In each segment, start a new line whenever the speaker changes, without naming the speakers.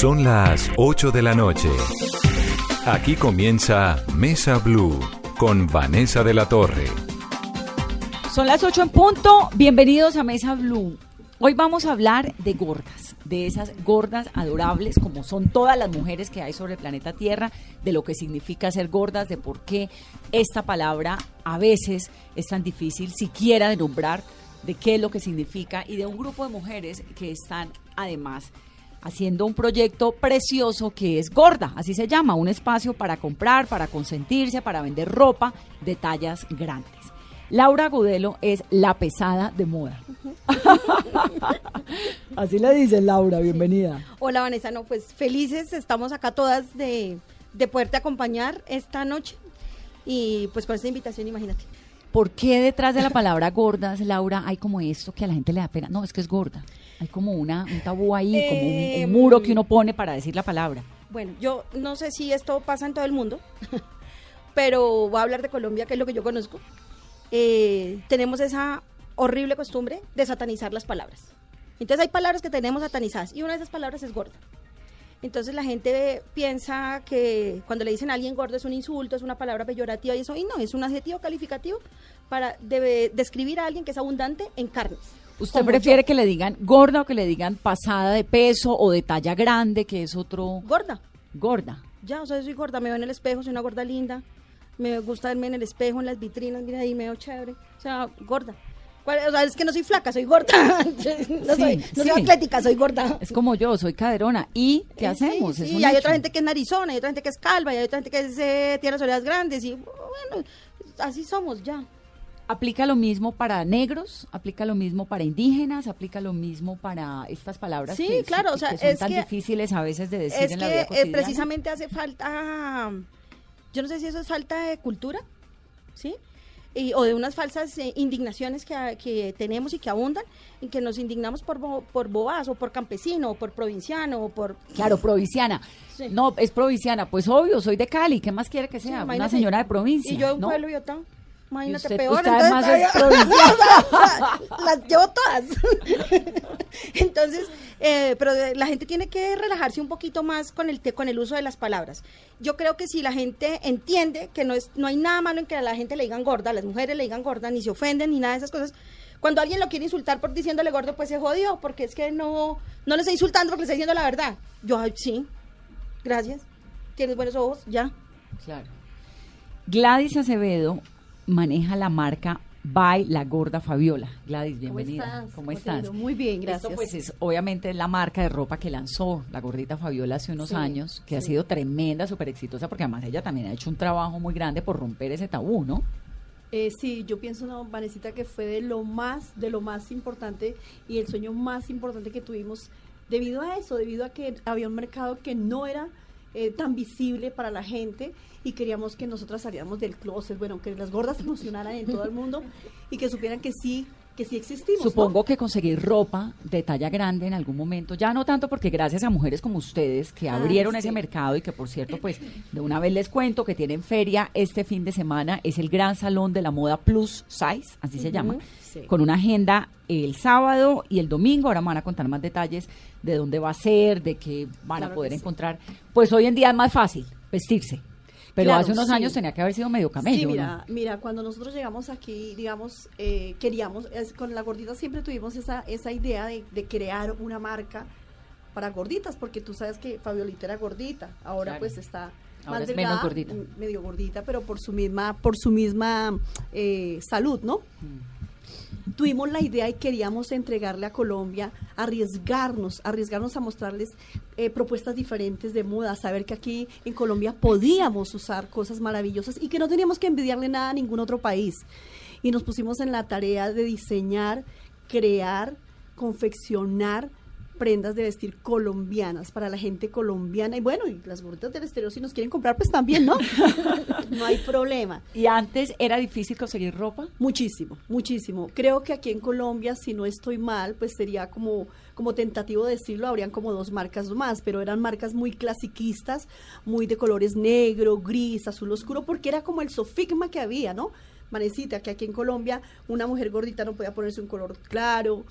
Son las 8 de la noche. Aquí comienza Mesa Blue con Vanessa de la Torre.
Son las 8 en punto. Bienvenidos a Mesa Blue. Hoy vamos a hablar de gordas, de esas gordas adorables como son todas las mujeres que hay sobre el planeta Tierra, de lo que significa ser gordas, de por qué esta palabra a veces es tan difícil siquiera de nombrar, de qué es lo que significa y de un grupo de mujeres que están además haciendo un proyecto precioso que es Gorda, así se llama, un espacio para comprar, para consentirse, para vender ropa de tallas grandes. Laura Gudelo es la pesada de moda. Así le dice Laura, bienvenida.
Hola Vanessa, no, pues felices, estamos acá todas de, de poderte acompañar esta noche y pues por esta invitación, imagínate.
¿Por qué detrás de la palabra gordas, Laura, hay como esto que a la gente le da pena? No, es que es gorda. Hay como una, un tabú ahí, como un,
Eh,
un muro que uno pone para decir la palabra.
Bueno, yo no sé si esto pasa en todo el mundo, pero voy a hablar de Colombia, que es lo que yo conozco. Eh, tenemos esa horrible costumbre de satanizar las palabras. Entonces hay palabras que tenemos satanizadas y una de esas palabras es gorda. Entonces la gente piensa que cuando le dicen a alguien gordo es un insulto, es una palabra peyorativa y eso, y no, es un adjetivo calificativo para describir a alguien que es abundante en carnes.
¿Usted prefiere
yo.
que le digan gorda o que le digan pasada de peso o de talla grande, que es otro
gorda?
gorda?
Ya, o sea, soy gorda, me veo en el espejo, soy una gorda linda. Me gusta verme en el espejo, en las vitrinas, mira ahí, me veo chévere. O sea, gorda. ¿Cuál- O sea, es que no soy flaca, soy gorda. no
Sí,
soy, no soy
sí.
atlética, soy gorda.
Es como yo, soy caderona. ¿Y qué
Eh,
hacemos?
Sí, y hay
hecho.
otra gente que es narizona, hay otra gente que es calva, y hay otra gente que es, eh, tiene las orejas grandes. Y bueno, así somos ya.
¿Aplica lo mismo para negros? ¿Aplica lo mismo para indígenas? ¿Aplica lo mismo para estas palabras
Sí,
que,
claro, o sea,
que son
es
tan
que-
difíciles a veces de decir
es
en la
que
vida
eh,
cotidiana?
precisamente hace falta, yo no sé si eso es falta de cultura, ¿sí? Y- o de unas falsas eh, indignaciones que, que tenemos y que abundan, en que nos indignamos por, bo- por bobazo, o por campesino, o por provinciano, o por...
Claro, provinciana.
Sí.
No, es provinciana. Pues obvio, soy de Cali. ¿Qué más quiere que
Sí,
sea? Una señora de provincia.
Y yo de un
¿no?
pueblo y. Imagínate,
usted-
peor.
usted
entonces,
además es
todavía- Las llevo todas. entonces, eh, pero eh, la gente tiene que relajarse un poquito más con el, con el uso de las palabras. Yo creo que si la gente entiende que no, es, no hay nada malo en que a la gente le digan gorda, a las mujeres le digan gorda, ni se ofenden, ni nada de esas cosas. Cuando alguien lo quiere insultar por diciéndole gordo, pues se jodió, porque es que no, no le está insultando porque le está diciendo la verdad. Yo, ay, sí, gracias. Tienes buenos ojos, ya.
Claro. Gladys Acevedo maneja la marca By La Gorda Fabiola. Gladys, bienvenida.
estás?
¿Cómo
¿Cómo
estás?
ido? Muy bien,
Esto
gracias.
pues es obviamente la marca de ropa que lanzó la gordita Fabiola hace unos
Sí,
años, que ha sido tremenda, súper exitosa, porque además ella también ha hecho un trabajo muy grande por romper ese tabú, ¿no?
Eh, sí, yo pienso, no, Vanesita, que fue de lo más, de lo más importante y el sueño más importante que tuvimos debido a eso, debido a que había un mercado que no era eh, tan visible para la gente y queríamos que nosotras saliéramos del closet, bueno, que las gordas funcionaran en todo el mundo y que supieran que sí, que sí existimos. ¿no?
Supongo que conseguir ropa de talla grande en algún momento, ya no tanto porque gracias a mujeres como ustedes que
Ah,
abrieron
sí.
ese mercado y que por cierto, pues de una vez les cuento que tienen feria este fin de semana, es el gran salón de la moda plus size, así se llama,
sí.
con una agenda el sábado y el domingo, ahora me van a contar más detalles de dónde va a ser, de qué van
Claro
a poder
sí.
encontrar. Pues hoy en día es más fácil vestirse, pero
Claro,
hace unos
sí.
años tenía que haber sido medio camello.
Sí,
¿no?
mira, mira, cuando nosotros llegamos aquí, digamos, eh, queríamos, es- con la gordita siempre tuvimos esa, esa idea de, de crear una marca para gorditas, porque tú sabes que Fabiolita era gordita, ahora
Claro.
pues está
Ahora
más
es
delgada,
menos gordita.
m- medio gordita, pero por su misma, por su misma eh, salud, ¿no? Tuvimos la idea y queríamos entregarle a Colombia, arriesgarnos, arriesgarnos a mostrarles eh, propuestas diferentes de moda, saber que aquí en Colombia podíamos usar cosas maravillosas y que no teníamos que envidiarle nada a ningún otro país. Y nos pusimos en la tarea de diseñar, crear, confeccionar prendas de vestir colombianas para la gente colombiana y bueno, y las gorditas del exterior si nos quieren comprar pues también, ¿no? no hay problema.
¿Y antes era difícil conseguir ropa?
Muchísimo, muchísimo. Creo que aquí en Colombia, si no estoy mal, pues sería como, como tentativo decirlo, habrían como dos marcas más, pero eran marcas muy clasiquistas, muy de colores negro, gris, azul oscuro, porque era como el sofigma que había, ¿no? Manecita, que aquí en Colombia una mujer gordita no podía ponerse un color claro,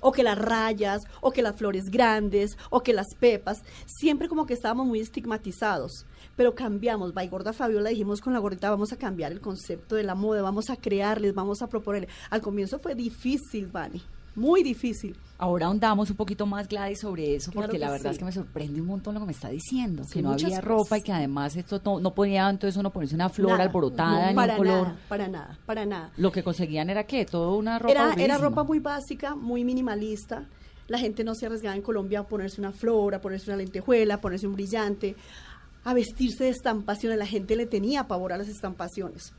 o que las rayas, o que las flores grandes, o que las pepas, siempre como que estábamos muy estigmatizados, pero cambiamos, by Gorda Fabiola dijimos con la gordita vamos a cambiar el concepto de la moda, vamos a crearles, vamos a proponer. Al comienzo fue difícil, Vani, muy difícil.
Ahora ahondamos un poquito más, Gladys, sobre eso,
Claro
porque la verdad
sí.
es que me sorprende un montón lo que me está diciendo,
Sí,
que no había
cosas.
ropa y que además esto no, no podía entonces uno ponerse una flor
Nada,
alborotada
no,
ni
para
un color.
Nada, para nada, para nada.
Lo que conseguían era que todo una ropa
Era, era ropa muy básica, muy minimalista. La gente no se arriesgaba en Colombia a ponerse una flor, a ponerse una lentejuela, a ponerse un brillante, a vestirse de estampaciones. La gente le tenía pavor a las estampaciones.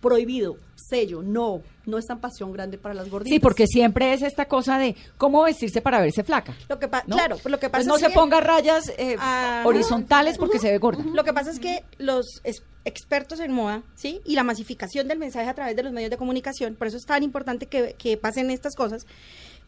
Prohibido, sello, no, no estampación grande para las gorditas.
Sí, porque siempre es esta cosa de cómo vestirse para verse flaca.
Lo que
¿no?
Claro, pues lo que pasa
Pues no
es
se
que-
ponga rayas eh,
Ah,
horizontales porque se ve gorda.
Lo que pasa es que los es- expertos en moda, ¿sí? Y la masificación del mensaje a través de los medios de comunicación, por eso es tan importante que, que pasen estas cosas,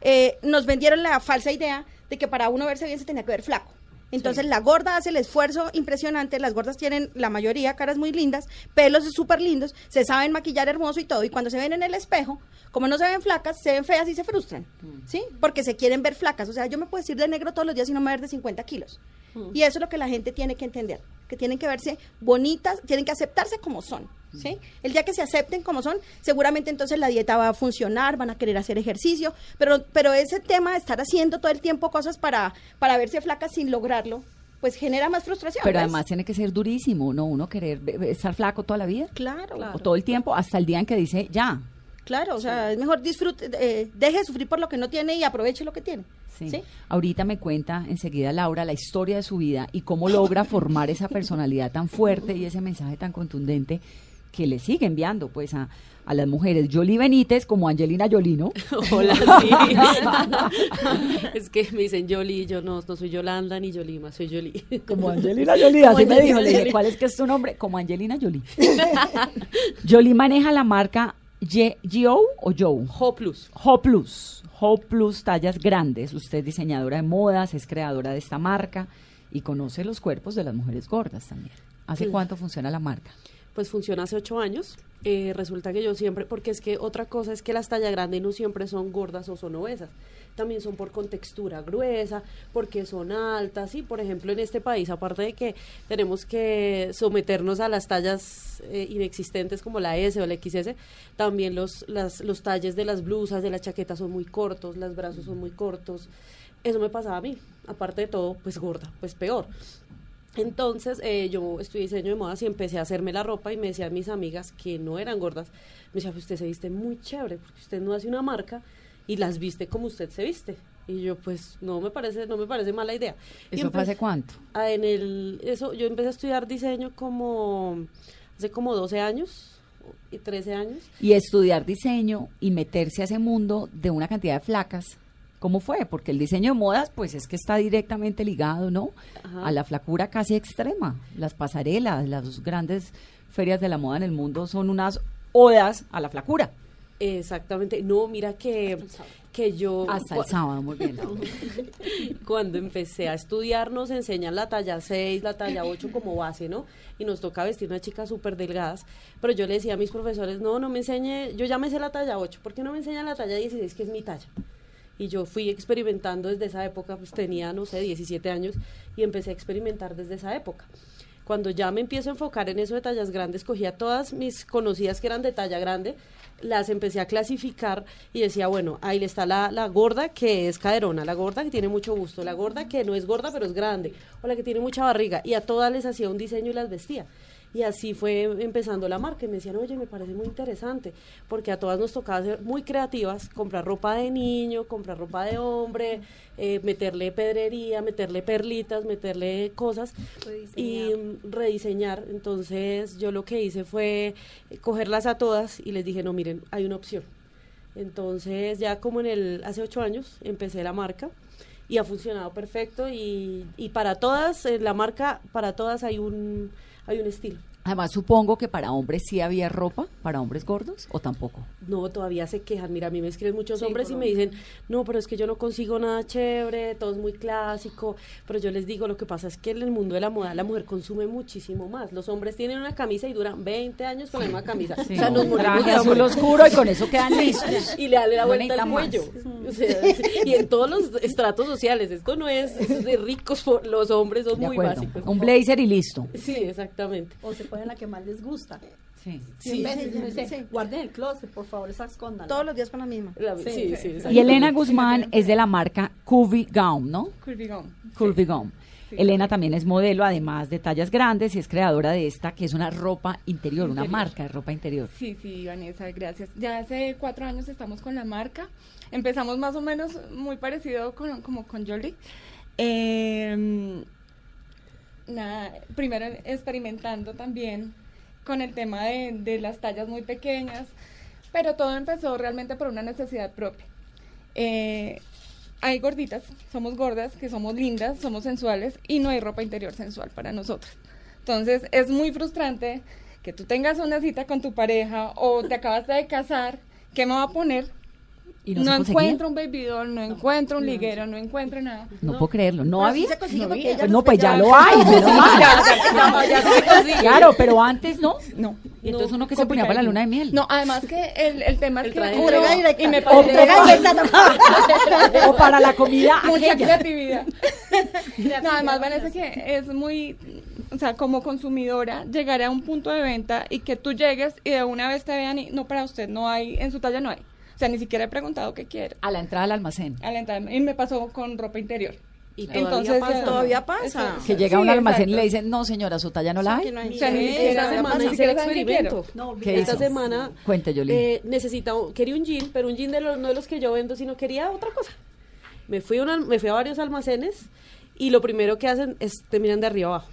eh, nos vendieron la falsa idea de que para uno verse bien se tenía que ver flaco. Entonces la gorda hace el esfuerzo impresionante, las gordas tienen la mayoría caras muy lindas, pelos súper lindos, se saben maquillar hermoso y todo, y cuando se ven en el espejo, como no se ven flacas, se ven feas y se frustran, ¿sí? Porque se quieren ver flacas, o sea, yo me puedo decir de negro todos los días y no me ver de 50 kilos. Y eso es lo que la gente tiene que entender, que tienen que verse bonitas, tienen que aceptarse como son, ¿sí? El día que se acepten como son, seguramente entonces la dieta va a funcionar, van a querer hacer ejercicio, pero, pero ese tema de estar haciendo todo el tiempo cosas para, para verse flacas sin lograrlo, pues genera más frustración.
Pero
¿ves?
además tiene que ser durísimo, ¿no? Uno querer ve- estar flaco toda la vida.
Claro,
O todo el tiempo, hasta el día en que dice, ya.
Claro, o sea, es mejor disfrute, eh, deje de sufrir por lo que no tiene y aproveche lo que tiene.
Sí.
¿sí?
Ahorita me cuenta enseguida Laura la historia de su vida y cómo logra formar esa personalidad tan fuerte y ese mensaje tan contundente que le sigue enviando pues a, a las mujeres. Jolie Benítez como Angelina Jolie, ¿no?
Hola, sí. es que me dicen Jolie, yo no, no soy Yolanda ni Yolima, soy Jolie.
Como Angelina Jolie, así me dijo. Le dije, ¿cuál es que es tu nombre? Como Angelina Jolie. Jolie maneja la marca Ye- Gio o Joe.
Ho Plus.
Ho Plus, Ho Plus tallas grandes. Usted es diseñadora de modas, es creadora de esta marca y conoce los cuerpos de las mujeres gordas también. ¿Hace
Sí.
cuánto funciona la marca?
Pues funciona hace ocho años. Eh, resulta que yo siempre, porque es que otra cosa es que las tallas grandes no siempre son gordas o son obesas. También son por contextura gruesa, porque son altas. Y por ejemplo, en este país, aparte de que tenemos que someternos a las tallas eh, inexistentes como la S o la XS, también los, las, los talles de las blusas, de las chaquetas son muy cortos, los brazos son muy cortos. Eso me pasaba a mí. Aparte de todo, pues gorda, pues peor. Entonces eh, yo estudié diseño de modas y empecé a hacerme la ropa y me decían mis amigas que no eran gordas, me decían, "Pues usted se viste muy chévere, porque usted no hace una marca y las viste como usted se viste. Y yo pues no me parece, no me parece mala idea. Y
¿Eso fue
empe-
hace cuánto?
en el, eso, yo empecé a estudiar diseño como hace como 12 años y 13 años.
Y estudiar diseño y meterse a ese mundo de una cantidad de flacas. ¿Cómo fue? Porque el diseño de modas, pues es que está directamente ligado, ¿no?
Ajá.
A la flacura casi extrema. Las pasarelas, las grandes ferias de la moda en el mundo son unas odas a la flacura.
Exactamente. No, mira que, que yo...
Hasta el sábado, muy bien.
Cuando empecé a estudiar nos enseñan la talla 6, la talla 8 como base, ¿no? Y nos toca vestir una chica súper delgadas. Pero yo le decía a mis profesores, no, no me enseñe, yo ya me sé la talla 8, ¿por qué no me enseñan la talla 16 que es mi talla? Y yo fui experimentando desde esa época, pues tenía, no sé, 17 años y empecé a experimentar desde esa época. Cuando ya me empiezo a enfocar en eso de tallas grandes, cogía todas mis conocidas que eran de talla grande, las empecé a clasificar y decía, bueno, ahí está la, la gorda que es caderona, la gorda que tiene mucho gusto, la gorda que no es gorda pero es grande, o la que tiene mucha barriga, y a todas les hacía un diseño y las vestía. Y así fue empezando la marca. Y me decían, oye, me parece muy interesante, porque a todas nos tocaba ser muy creativas, comprar ropa de niño, comprar ropa de hombre, eh, meterle pedrería, meterle perlitas, meterle cosas y mm, rediseñar. Entonces yo lo que hice fue eh, cogerlas a todas y les dije, no, miren, hay una opción. Entonces ya como en el, hace ocho años empecé la marca y ha funcionado perfecto y, y para todas, en la marca, para todas hay un, hay un estilo.
Además, supongo que para hombres sí había ropa, para hombres gordos, o tampoco.
No, todavía se quejan. Mira, a mí me escriben muchos hombres y me dicen, no, pero es que yo no consigo nada chévere, todo es muy clásico. Pero yo les digo, lo que pasa es que en el mundo de la moda la mujer consume muchísimo más. Los hombres tienen una camisa y duran 20 años con la misma camisa.
Sí.
O sea, nos
Un
morimos
traje azul oscuro y con eso quedan listos.
y le da la
No
vuelta al cuello. O sea, y en todos los estratos sociales. Esto no es, es de ricos, por- los hombres son
De
muy
acuerdo.
básicos.
Un blazer y listo.
Sí, exactamente.
O se ponen la que más les gusta.
Sí.
Cien veces,
sí, sí.
guarden el closet, por favor, esa escondan.
Todos los días con la misma.
La- sí, sí, exactamente.
Y Elena Guzmán es de la marca Curvy Gown, ¿no?
Curvy Gown.
Curvy Gown. Elena también es modelo, además de tallas grandes, y es creadora de esta, que es una ropa interior, una marca de ropa interior.
Sí, sí, Vanessa, gracias. Ya hace cuatro años estamos con la marca. Empezamos más o menos muy parecido con, como con Jolie. Eh, nada, primero experimentando también con el tema de, las tallas muy pequeñas, pero todo empezó realmente por una necesidad propia. Eh, hay gorditas, somos gordas, que somos lindas, somos sensuales y no hay ropa interior sensual para nosotras. Entonces es muy frustrante que tú tengas una cita con tu pareja o te acabas de casar, ¿qué me va a poner?
Y no,
No, encuentro un baby doll, no, encuentro un liguero, no encuentro nada.
No, puedo creerlo. No
Pero sí
había.
se
No había.
ella
Pues no, pues ya
pechos-
lo hay.
Ya, ya, ya, ya.
Claro, pero antes no.
No.
Y entonces
No,
uno que se ponía para la luna de miel.
No, además que el, el tema es
El
que
Entrega directa.
y me
O
o para la comida
mucha creatividad. no, además Vanessa que es muy, o sea, como consumidora, llegar a un punto de venta y que tú llegues y de una vez te vean y no para usted no hay, en su talla no hay. O sea, ni siquiera he preguntado qué quiere.
A la entrada al almacén.
A la entrada, y me pasó con ropa interior.
Y todavía
Entonces,
pasa.
ya-
Todavía pasa.
Eso-
Que llega a un almacén y le dicen, no señora, su talla no la hay.
no hay- Sí,
Esta
todavía
semana
pasa.
hice el semana
Cuente,
eh, necesitaba, quería un jean, pero un jean de los, no de los que yo vendo, sino quería otra cosa. Me fui, a una- me fui a varios almacenes y lo primero que hacen es te miran de arriba abajo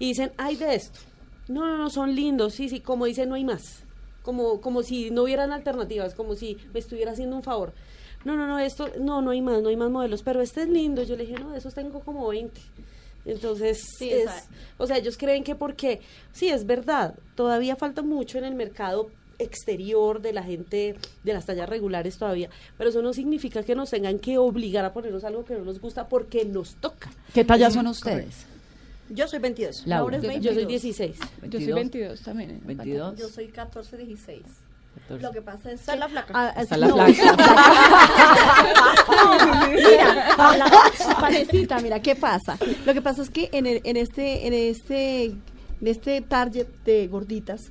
y dicen, ay de esto. No, no, no, son lindos, sí, sí, como dicen, no hay más. Como, como si no hubieran alternativas, como si me estuviera haciendo un favor. No, no, no, esto, no, no hay más, no hay más modelos, pero este es lindo. Yo le dije, no, de esos tengo como 20. Entonces,
Sí,
es-
esa-
o sea, ellos creen que porque, sí, es verdad, todavía falta mucho en el mercado exterior de la gente de las tallas regulares todavía, pero eso no significa que nos tengan que obligar a ponernos algo que no nos gusta porque nos toca.
¿Qué talla son ustedes?
Yo soy 22.
Laura.
Laura es
Yo soy
22.
16.
Yo soy 22 también. ¿eh?
22.
Yo soy 14, 16.
14.
Lo que pasa es que...
la flaca.
Ah, sí,
la
no.
flaca.
Mira, Paula, Vanesita, mira, ¿qué pasa? Lo que pasa es que en, el- en este, en este, en este target de gorditas,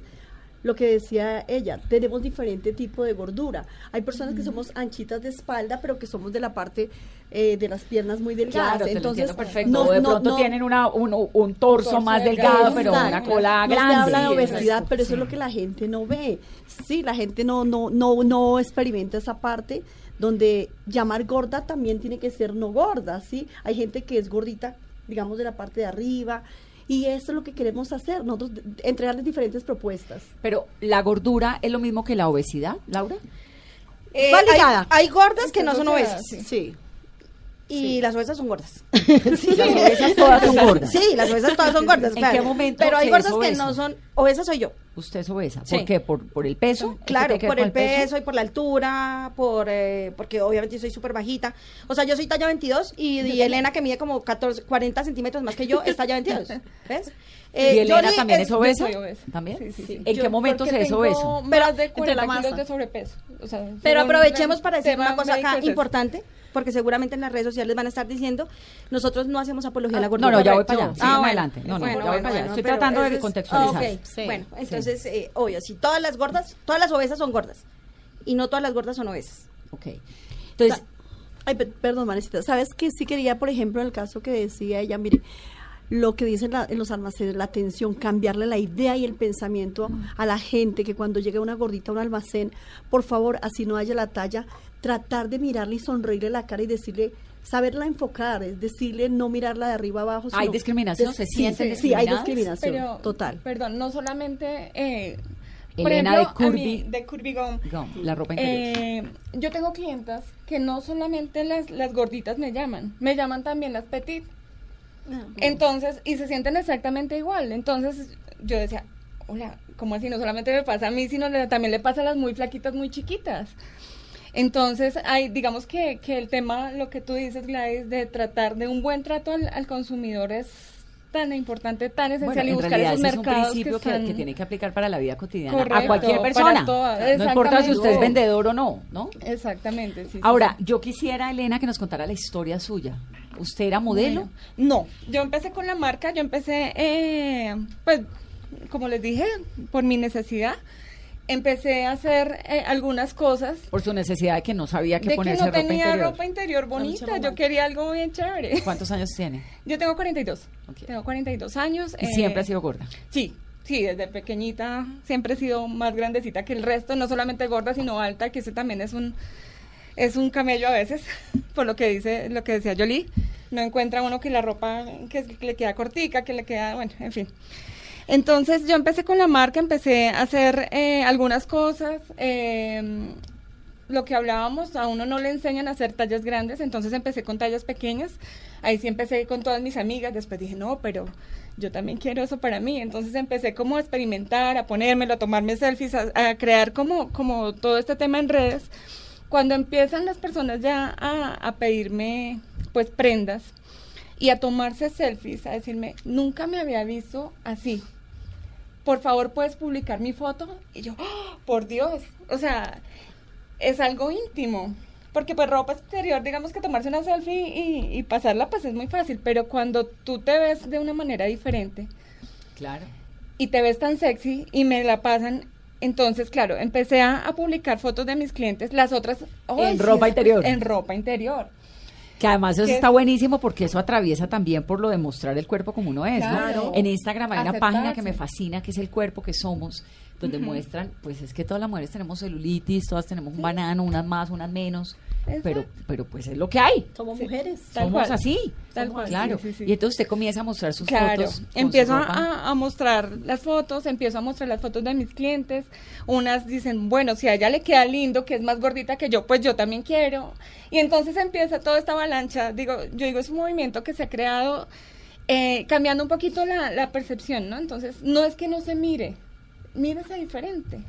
lo que decía ella, tenemos diferente tipo de gordura. Hay personas que somos anchitas de espalda, pero que somos de la parte eh, de las piernas muy delgadas.
Claro, te lo
Entonces,
perfecto.
no-
o de
no-
pronto
no-
tienen una, un, un torso
torso
más
delgado,
delgado, pero una cola
no
grande.
se habla de obesidad,
exacto.
pero eso es lo que la gente no ve. Sí, la gente no, no, no, no experimenta esa parte donde llamar gorda también tiene que ser no gorda, ¿sí? Hay gente que es gordita, digamos, de la parte de arriba, y eso es lo que queremos hacer, nosotros entregarles diferentes propuestas.
Pero la gordura es lo mismo que la obesidad, Laura.
Eh, hay, hay gordas que no son obesas.
sí.
Sí.
Y las obesas son gordas.
Las obesas todas son gordas.
Sí, las obesas todas son gordas,
¿En
claro.
qué momento
Pero hay gordas que no son... Obesas soy yo.
Usted es obesa.
Sí.
¿Por qué? ¿Por, por el peso? ¿Esto
Claro, por el peso y por la altura, por eh, porque obviamente soy súper bajita. O sea, yo soy talla 22 y, y Elena, que mide como 14, 40 centímetros más que yo, es talla 22. ¿Ves? Eh,
¿Y Elena
Yoli
también es,
es-
obesa?
soy obesa.
¿También?
Sí, sí, sí.
¿En
Yo-
qué momento se es obeso?
Más
Pero
de
entre
40
la
kilos de sobrepeso. O sea,
Pero aprovechemos para decir una cosa acá importante, porque seguramente en las redes sociales van a estar diciendo, nosotros no hacemos apología a la
No,
gordura.
no, ya voy para allá. Sigan
Ah, bueno.
adelante. No, no,
Bueno,
ya voy
bueno,
para allá. Estoy tratando de contextualizar.
ok,
Sí.
Bueno, entonces, eh, obvio, si todas las gordas, todas las obesas son gordas, y no todas las gordas son obesas.
Ok. Entonces,
Ay, pe- perdón, Marecita. ¿Sabes que sí quería, por ejemplo, en el caso que decía ella, mire, lo que dicen la- en los almacenes, la atención, cambiarle la idea y el pensamiento a la gente, que cuando llegue una gordita a un almacén, por favor, así no haya la talla, tratar de mirarle y sonreírle la cara y decirle, saberla enfocar, es decirle no mirarla de arriba abajo.
¿Hay discriminación? ¿Se
sí,
sienten
sí, hay discriminación,
Pero,
total.
Perdón, no solamente. Eh, por
Elena
ejemplo,
de
a mí,
Curvy-
de Curvy Gown,
no, la ropa interior.
Eh, yo tengo clientas que no solamente las, las gorditas me llaman, me llaman también las petit. Entonces, y se sienten exactamente igual. Entonces, yo decía, hola, ¿cómo así? No solamente me pasa a mí, sino le- también le pasa a las muy flaquitas, muy chiquitas. Entonces, hay, digamos que, que el tema, lo que tú dices, Gladys, de tratar de un buen trato al, al consumidor es tan importante, tan
Bueno,
esencial y
en
buscar
realidad
esos
ese es un
mercados
principio que,
están-
que tiene que aplicar para la vida cotidiana a cualquier persona.
todas,
no importa si usted es vendedor o no, ¿no?
Exactamente, sí, sí,
Ahora,
sí.
yo quisiera, Elena, que nos contara la historia suya. ¿Usted era modelo?
Bueno, no, yo empecé con la marca, yo empecé, eh, pues, como les dije, por mi necesidad. Empecé a hacer eh, algunas cosas
Por su necesidad de que no sabía qué
de que
ponerse
no
ropa
tenía
interior.
ropa interior bonita, yo quería algo bien chévere.
¿Cuántos años tiene?
Yo tengo 42,
Ok.
tengo 42 años.
Y
eh,
siempre ha sido gorda.
Sí, sí, desde pequeñita siempre he sido más grandecita que el resto, no solamente gorda, sino alta, que ese también es un es un camello a veces, por lo que dice, lo que decía Jolie, no encuentra uno que la ropa que, le queda cortica, que le queda, bueno, en fin. Entonces yo empecé con la marca, empecé a hacer eh, algunas cosas, eh, lo que hablábamos, a uno no le enseñan a hacer tallas grandes, entonces empecé con tallas pequeñas, ahí sí empecé con todas mis amigas, después dije, no, pero yo también quiero eso para mí, entonces empecé como a experimentar, a ponérmelo, a tomarme selfies, a, a crear como, como todo este tema en redes. Cuando empiezan las personas ya a, a pedirme pues prendas y a tomarse selfies, a decirme, nunca me había visto así, por favor puedes publicar mi foto y yo ¡ah! por Dios o sea es algo íntimo. Porque pues ropa exterior digamos que tomarse una selfie y, y pasarla pues es muy fácil. Pero cuando tú te ves de una manera diferente
Claro.
y te ves tan sexy y me la pasan entonces claro empecé a, a publicar fotos de mis clientes las otras ¡ay,
En ropa
es-
interior.
en ropa interior
Que además eso
Que
está
es-
buenísimo porque eso atraviesa también por lo de mostrar el cuerpo como uno es. ¿no?
Claro.
En Instagram hay una página que me fascina, que es el cuerpo que somos, donde muestran, pues es que todas las mujeres tenemos celulitis, todas tenemos un banano, unas más, unas menos, pero,
Exacto.
pero pues es lo que hay.
Somos
Sí.
mujeres.
Tal
somos
cual.
así.
Tal cual,
Claro.
sí, sí, sí.
Y entonces usted comienza a mostrar sus
Claro,
fotos.
empiezo a, a mostrar las fotos, empiezo a mostrar las fotos de mis clientes. Unas dicen, bueno, si a ella le queda lindo, que es más gordita que yo, pues yo también quiero. Y entonces empieza toda esta avalancha. Digo, yo digo, es un movimiento que se ha creado eh, cambiando un poquito la, la percepción, ¿no? Entonces, no es que no se mire, mírese diferente.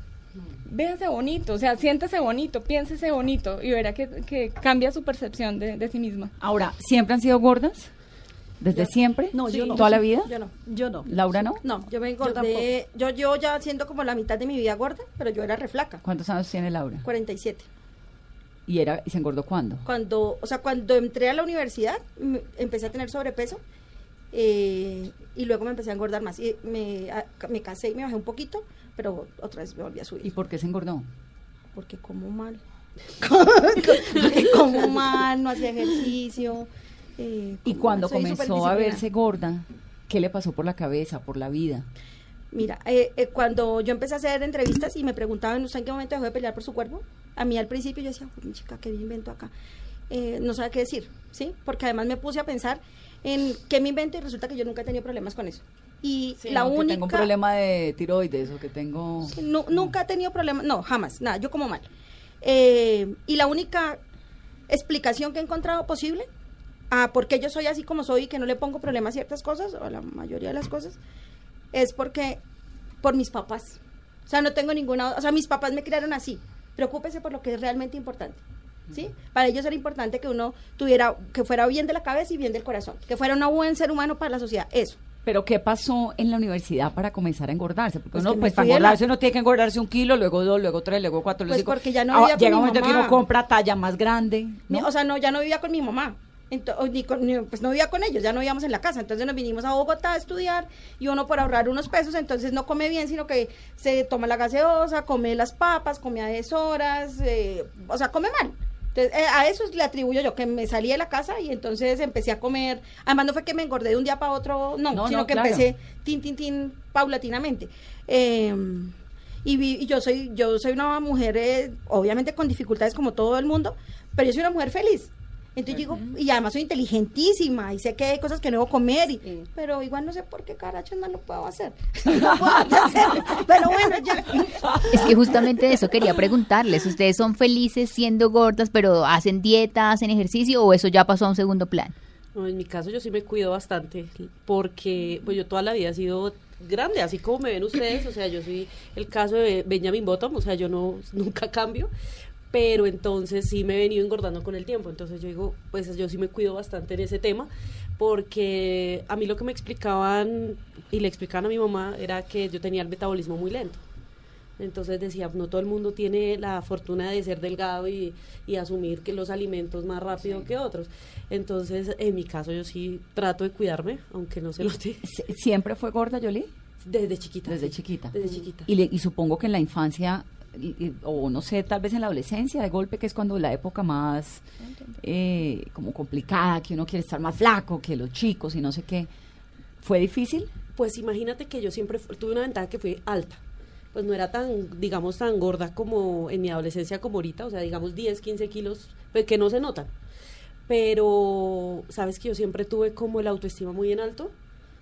Véase bonito, o sea, siéntese bonito, piénsese bonito y verá que, que cambia su percepción de, de sí misma.
Ahora, ¿siempre han sido gordas? ¿Desde siempre?
No, yo no.
¿Toda la vida?
Yo no.
Yo no.
¿Laura no?
No, yo me engordé. Yo, yo, ya haciendo como la mitad de mi vida gorda, pero yo era reflaca.
¿Cuántos años tiene Laura?
47.
¿Y, era, y se engordó cuándo?
Cuando, o sea, cuando entré a la universidad, empecé a tener sobrepeso eh, y luego me empecé a engordar más. Y me, a- me casé y me bajé un poquito, pero otra vez me volví a subir.
¿Y por qué se engordó?
Porque como mal. Porque como mal, no hacía ejercicio. eh,
Y cuando
mal,
comenzó a verse gorda, ¿qué le pasó por la cabeza, por la vida?
Mira, eh, eh, cuando yo empecé a hacer entrevistas y me preguntaban, ¿usted en qué momento dejó de pelear por su cuerpo? A mí al principio yo decía, "Uy, mi chica, ¿qué me invento acá? Eh, no sabía qué decir, ¿sí? Porque además me puse a pensar en qué me invento y resulta que yo nunca he tenido problemas con eso. Y la
No, que
única...
tengo un problema de tiroides o que tengo...
Nu- nunca he tenido problemas, no, jamás, nada, yo como mal. Eh, y la única explicación que he encontrado posible a por qué yo soy así como soy y que no le pongo problema a ciertas cosas, o a la mayoría de las cosas, es porque, por mis papás. O sea, no tengo ninguna, o sea, mis papás me criaron así. Preocúpese por lo que es realmente importante. ¿Sí? Para ellos era importante que uno tuviera, que fuera bien de la cabeza y bien del corazón, que fuera un buen ser humano para la sociedad, eso.
Pero ¿qué pasó en la universidad para comenzar a engordarse? Porque
Pues
uno, pues para
de la-
engordarse uno tiene que engordarse un kilo, luego dos, luego tres, luego cuatro, luego
Pues
cinco.
porque ya no
Ah,
vivía con
Llega un momento que uno compra talla más grande.
O sea, no, ya no vivía con mi mamá. Ento- o ni con- ni- pues no vivía con ellos, ya no vivíamos en la casa. Entonces nos vinimos a Bogotá a estudiar y uno por ahorrar unos pesos, entonces no come bien, sino que se toma la gaseosa, come las papas, come a deshoras, eh, o sea, come mal. Entonces, eh, a eso le atribuyo yo, que me salí de la casa y entonces empecé a comer. Además, no fue que me engordé de un día para otro, no,
No,
sino
no,
que
claro.
empecé tin, tin, tin, paulatinamente. Eh, y, vi- y yo soy yo soy una mujer, eh, obviamente con dificultades como todo el mundo, pero yo soy una mujer feliz. Entonces digo, y además soy inteligentísima y sé que hay cosas que no debo comer, y- pero igual no sé por qué carachos no lo puedo hacer. No puedo hacer, pero bueno, ya.
Es que justamente eso quería preguntarles. ¿Ustedes son felices siendo gordas, pero hacen dieta, hacen ejercicio o eso ya pasó a un segundo plan?
No, en mi caso yo sí me cuido bastante porque pues yo toda la vida he sido grande, así como me ven ustedes, o sea, yo soy el caso de Benjamin Bottom, o sea, yo no nunca cambio, pero entonces sí me he venido engordando con el tiempo, entonces yo digo, pues yo sí me cuido bastante en ese tema porque a mí lo que me explicaban y le explicaban a mi mamá era que yo tenía el metabolismo muy lento. Entonces decía, no todo el mundo tiene la fortuna de ser delgado y, y asumir que los alimentos más rápido que otros. Entonces, en mi caso, yo sí trato de cuidarme, aunque no se lo diga.
Sie- ¿Siempre fue gorda, Yoli?
Desde chiquita.
Desde
sí.
chiquita.
Desde chiquita.
Y, le- y supongo que en la infancia, o no sé, tal vez en la adolescencia, de golpe, que es cuando la época más eh, como complicada, que uno quiere estar más flaco que los chicos y no sé qué. ¿Fue difícil?
Pues imagínate que yo siempre tuve una ventaja que fui alta. Pues no era tan, digamos, tan gorda como en mi adolescencia como ahorita, o sea, digamos 10, 15 kilos, pues, que no se notan. Pero, ¿sabes que yo siempre tuve como el autoestima muy en alto?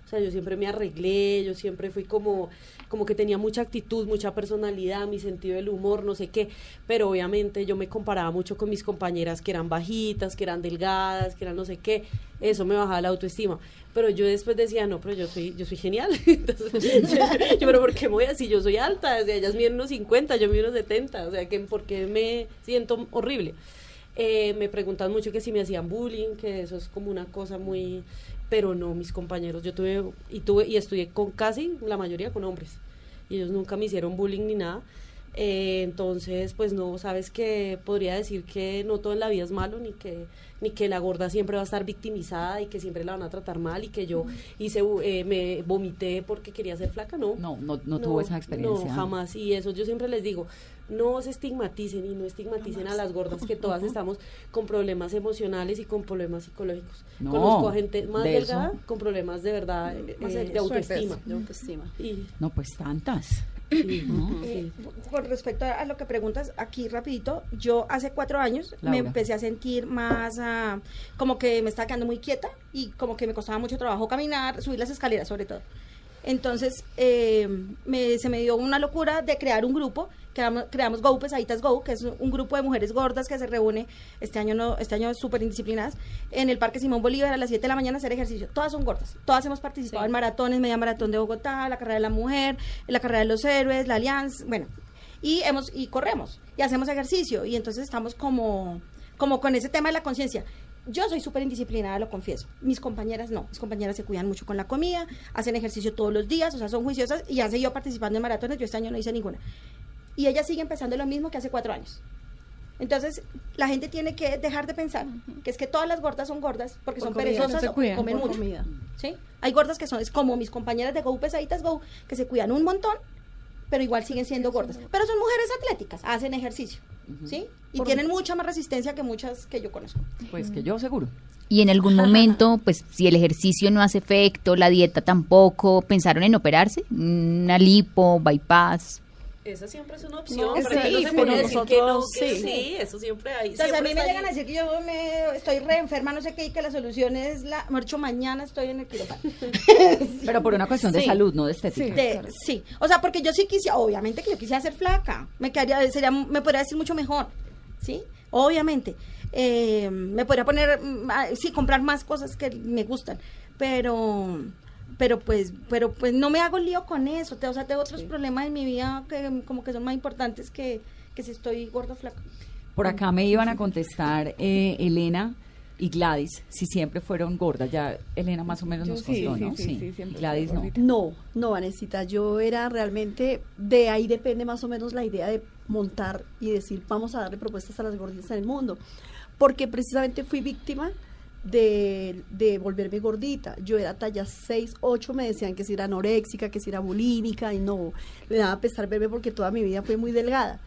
O sea, yo siempre me arreglé, yo siempre fui como, como que tenía mucha actitud, mucha personalidad, mi sentido del humor, no sé qué. Pero obviamente yo me comparaba mucho con mis compañeras que eran bajitas, que eran delgadas, que eran no sé qué. Eso me bajaba la autoestima. Pero yo después decía, no, pero yo soy, yo soy genial. Entonces, yo, pero ¿por qué me voy así? Yo soy alta, o sea, ellas miden unos 50, yo mido unos 70, o sea, que ¿por qué me siento horrible? Eh, me preguntan mucho que si me hacían bullying, que eso es como una cosa muy... Pero no, mis compañeros, yo tuve y tuve y estudié con casi la mayoría con hombres. Y ellos nunca me hicieron bullying ni nada. Eh, entonces, pues no, sabes que podría decir que no todo en la vida es malo, ni que ni que la gorda siempre va a estar victimizada y que siempre la van a tratar mal y que yo hice eh, me vomité porque quería ser flaca, no.
No, no, no, tuvo esa experiencia.
No, jamás. Y eso yo siempre les digo, no se estigmaticen y no estigmaticen a las gordas, que todas estamos con problemas emocionales y con problemas psicológicos.
No,
Conozco a gente más
de
delgada
eso.
con problemas de verdad eh, de autoestima.
de autoestima.
Y,
No, pues tantas.
Eh, con respecto a lo que preguntas, aquí rapidito, yo hace cuatro años me empecé a sentir más ah, como que me estaba quedando muy quieta y como que me costaba mucho trabajo caminar, subir las escaleras sobre todo. Entonces eh, me- se me dio una locura de crear un grupo, creamos, creamos Go Pesaditas Go, que es un grupo de mujeres gordas que se reúne este año no este año súper indisciplinadas en el Parque Simón Bolívar a las 7 de la mañana a hacer ejercicio. Todas son gordas, todas hemos participado
Sí.
en maratones, media maratón de Bogotá, la carrera de la mujer, la carrera de los héroes, la alianza, bueno, y hemos y corremos y hacemos ejercicio y entonces estamos como como con ese tema de la conciencia. Yo soy súper indisciplinada, lo confieso. Mis compañeras no. Mis compañeras se cuidan mucho con la comida, hacen ejercicio todos los días, o sea, son juiciosas y han seguido participando en maratones. Yo este año no hice ninguna. Y ellas siguen pensando lo mismo que hace cuatro años. Entonces, la gente tiene que dejar de pensar que es que todas las gordas son gordas porque
Por
son
comida,
perezosas
no
o comen mucho.
comida.
¿sí? Hay gordas que son es como mis compañeras de Go Pesaditas Go, que se cuidan un montón, pero igual siguen siendo gordas. Pero son mujeres atléticas, hacen ejercicio, ¿sí? Y tienen mucha más resistencia que muchas que yo conozco.
Pues que yo seguro.
Y en algún momento, pues si el ejercicio no hace efecto, la dieta tampoco, ¿pensaron en operarse? Una lipo, bypass.
Esa siempre es una opción,
No,
pero
sí,
no se
pero
puede decir que no,
nosotros
que
sí.
sí, eso siempre hay.
Entonces a
siempre
mí me llegan a
ahí.
decir que yo me estoy re enferma, no sé qué, y que la solución es la... Marcho, mañana estoy en el quirófano.
Pero por una cuestión de salud, no de estética.
De- sí, o sea, porque yo sí quisiera, obviamente que yo quisiera ser flaca, me quedaría, sería, me podría decir mucho mejor, ¿sí? Obviamente. Eh, me podría poner, mm, sí, comprar más cosas que me gustan, pero, pero pues, pero pues no me hago lío con eso, te- o sea, tengo otros problemas en mi vida que como que son más importantes que, que si estoy gorda o flaca.
Por acá me iban a contestar eh, Elena y Gladys, si siempre fueron gordas. Ya Elena más o menos
Yo
nos
sí,
contó,
sí,
¿no?
sí, sí, siempre
Gladys no.
No, no, Vanesita, yo era realmente, de ahí depende más o menos la idea de montar y decir, vamos a darle propuestas a las gorditas en el mundo, porque precisamente fui víctima de, de volverme gordita. Yo era talla 6, 8, me decían que si era anoréxica, que si era bulímica, y no, le daba pesar verme porque toda mi vida fue muy delgada.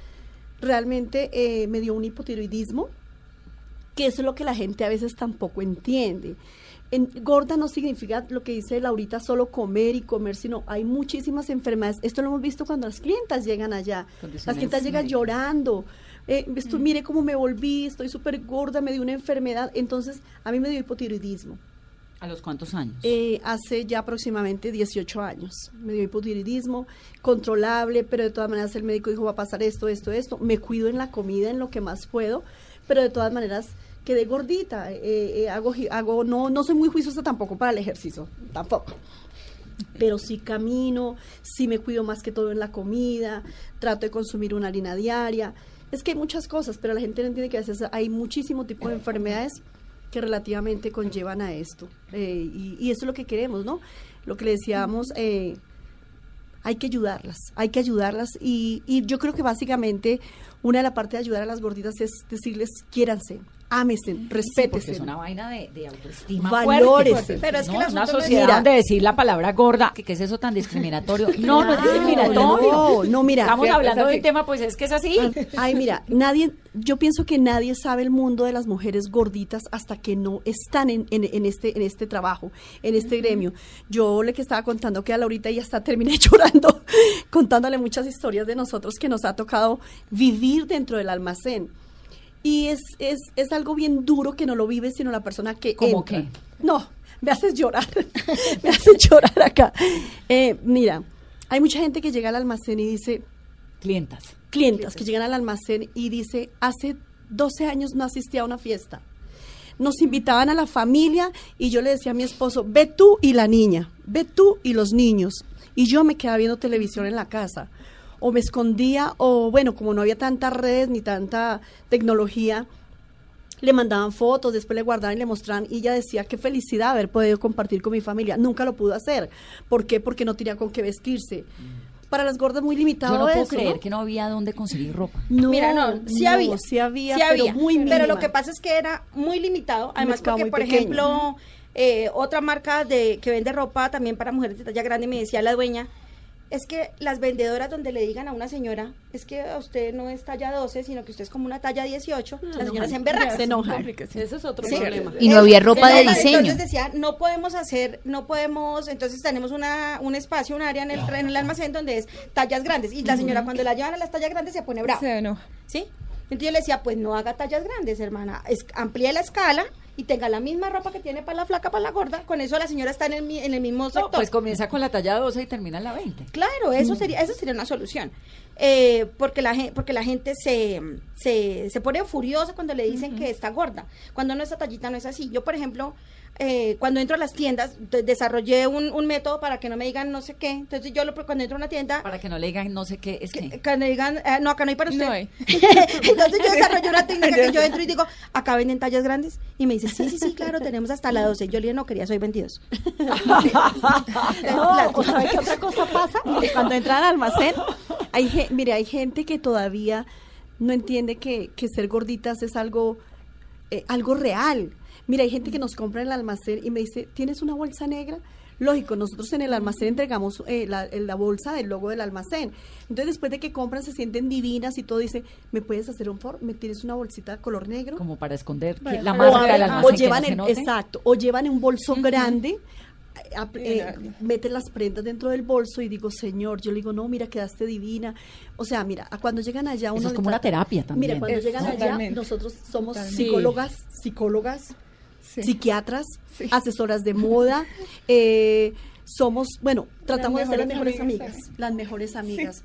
Realmente eh, me dio un hipotiroidismo, que eso es lo que la gente a veces tampoco entiende. En, gorda no significa lo que dice Laurita, solo comer y comer, sino hay muchísimas enfermedades. Esto lo hemos visto cuando las clientas llegan allá. Las clientas llegan llorando. Eh, esto, Mire cómo me volví, estoy súper gorda, me dio una enfermedad. Entonces, a mí me dio hipotiroidismo.
¿A los cuántos años?
Eh, hace ya aproximadamente 18 años. Me dio hipotiroidismo controlable, pero de todas maneras el médico dijo va a pasar esto, esto, esto. Me cuido en la comida, en lo que más puedo, pero de todas maneras quedé gordita, eh, eh, hago, hago, no, no soy muy juiciosa tampoco para el ejercicio, tampoco. Pero sí camino, sí me cuido más que todo en la comida, trato de consumir una harina diaria. Es que hay muchas cosas, pero la gente no entiende que a veces hay muchísimo tipo de enfermedades que relativamente conllevan a esto. Eh, y, eso es lo que queremos, ¿no? Lo que le decíamos, eh, hay que ayudarlas, hay que ayudarlas y, y yo creo que básicamente una de las partes de ayudar a las gorditas es decirles quiéranse, ámense,
Porque
respétense.
es una vaina de, de autoestima
Valores.
fuerte.
Pero es que
¿no?
el
una sociedad
Mira.
donde decir la palabra gorda, que qué es eso tan discriminatorio. No, no es discriminatorio.
No, no, mira.
Estamos hablando
es
de
así.
un tema, pues es que es así.
Ay, mira, nadie, yo pienso que nadie sabe el mundo de las mujeres gorditas hasta que no están en, en- en este, en este trabajo, en este gremio. Yo le que estaba contando que a Laurita ya hasta terminé llorando, contándole muchas historias de nosotros que nos ha tocado vivir dentro del almacén. Y es, es, es algo bien duro que no lo vive sino la persona que
¿Cómo
entra.
qué?
No, me haces llorar, me haces llorar acá. Eh, mira, hay mucha gente que llega al almacén y dice,
Clientas.
clientas que llegan al almacén y dice, hace 12 años no asistí a una fiesta. Nos invitaban a la familia y yo le decía a mi esposo, ve tú y la niña, ve tú y los niños. Y yo me quedaba viendo televisión en la casa. O me escondía, o bueno, como no había tantas redes ni tanta tecnología, le mandaban fotos, después le guardaban y le mostraban y ella decía qué felicidad haber podido compartir con mi familia. Nunca lo pudo hacer. ¿Por qué? Porque no tenía con qué vestirse. Para las gordas muy limitado
Yo no puedo
eso,
creer
¿no?
que no había dónde conseguir ropa.
No,
Mira, no, sí
no,
había.
sí había,
sí
pero
había.
muy
Pero lo que pasa es que era muy limitado. Además, porque,
muy
por
pequeño.
ejemplo, eh, otra marca de que vende ropa también para mujeres de talla grande, me decía la dueña, es que las vendedoras donde le digan a una señora, es que a usted no es talla 12, sino que usted es como una talla 18, la señora se emberraca.
Se enoja.
Ese es otro
Sí.
problema.
Y no había ropa de
Entonces,
diseño.
Entonces decía, no podemos hacer, no podemos, entonces tenemos una, un espacio, un área en el, en el almacén donde es tallas grandes. Y la señora cuando la llevan a las tallas grandes se pone brava.
Se enoja.
¿Sí? Entonces yo le decía, pues no haga tallas grandes, hermana. Es, amplíe la escala y tenga la misma ropa que tiene para la flaca, para la gorda. Con eso la señora está en el, en el mismo
No,
sector.
pues comienza con la talla 12 y termina en la 20.
Claro, eso sería, eso sería una solución. Eh, porque la gente, porque la gente se, se, se pone furiosa cuando le dicen que está gorda. Cuando no esa tallita no es así. Yo, por ejemplo, eh, cuando entro a las tiendas, de- desarrollé un, un método para que no me digan no sé qué. Entonces yo lo, cuando entro a una tienda,
Para que no le digan no sé qué, es que...
que, me digan, eh, no, acá no hay para usted.
No hay.
Entonces yo desarrollé una técnica que yo entro y digo, acá venden tallas grandes. Y me dice, sí, sí, sí, claro, tenemos hasta la 12. Yo le dije, no quería, soy 22.
No,
Las-
¿o sabe qué otra cosa pasa? Cuando entran al almacén, hay, mire, hay gente que todavía no entiende que, que ser gorditas es algo, eh, algo real. Mira, hay gente que nos compra en el almacén y me dice, ¿tienes una bolsa negra? Lógico, nosotros en el almacén entregamos eh, la, la bolsa del logo del almacén. Entonces, después de que compran, se sienten divinas y todo, dice, ¿me puedes hacer un favor? ¿Me tienes una bolsita color negro?
Como para esconder que
Bueno,
la marca del
o
almacén
o
que
llevan
no se note.
exacto o llevan un bolso grande
Y
eh, meten las prendas dentro del bolso y digo señor yo le digo no mira quedaste divina o sea mira a cuando llegan allá uno
Eso es como una terapia también.
mira cuando
Es-
llegan allá nosotros somos
Totalmente.
psicólogas psicólogas
Sí.
psiquiatras
Sí.
asesoras de moda eh, somos bueno tratamos de ser las
mejores amigas
las mejores amigas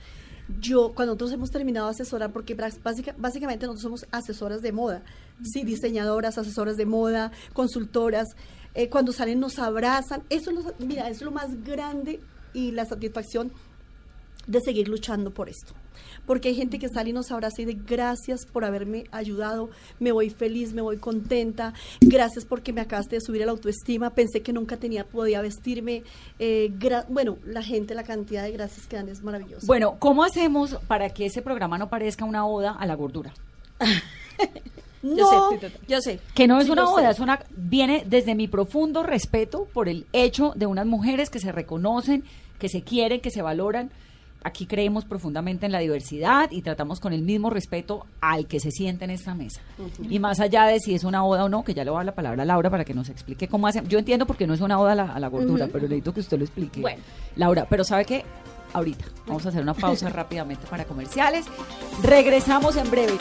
yo, cuando nosotros hemos terminado de asesorar, porque básica- básicamente nosotros somos asesoras de moda, sí, diseñadoras, asesoras de moda, consultoras, eh, cuando salen nos abrazan, eso mira, es lo más grande y la satisfacción de seguir luchando por esto. Porque hay gente que sale y nos abraza y de gracias por haberme ayudado, me voy feliz, me voy contenta, gracias porque me acabaste de subir la autoestima, pensé que nunca tenía, podía vestirme, eh, bueno, la gente, la cantidad de gracias que dan es maravillosa.
Bueno, ¿cómo hacemos para que ese programa no parezca una oda a la gordura?
no,
Yo sé, yo sé.
Que no es
Sí,
una oda, es una viene desde mi profundo respeto por el hecho de unas mujeres que se reconocen, que se quieren, que se valoran. Aquí creemos profundamente en la diversidad y tratamos con el mismo respeto al que se siente en esta mesa. Y más allá de si es una oda o no, que ya le voy a dar la palabra a Laura para que nos explique cómo hacen. Yo entiendo porque no es una oda a la, a la gordura,
Ujú.
pero necesito que usted lo explique.
Bueno.
Laura, pero ¿sabe qué? Ahorita vamos a hacer una pausa rápidamente para comerciales. Regresamos en breve.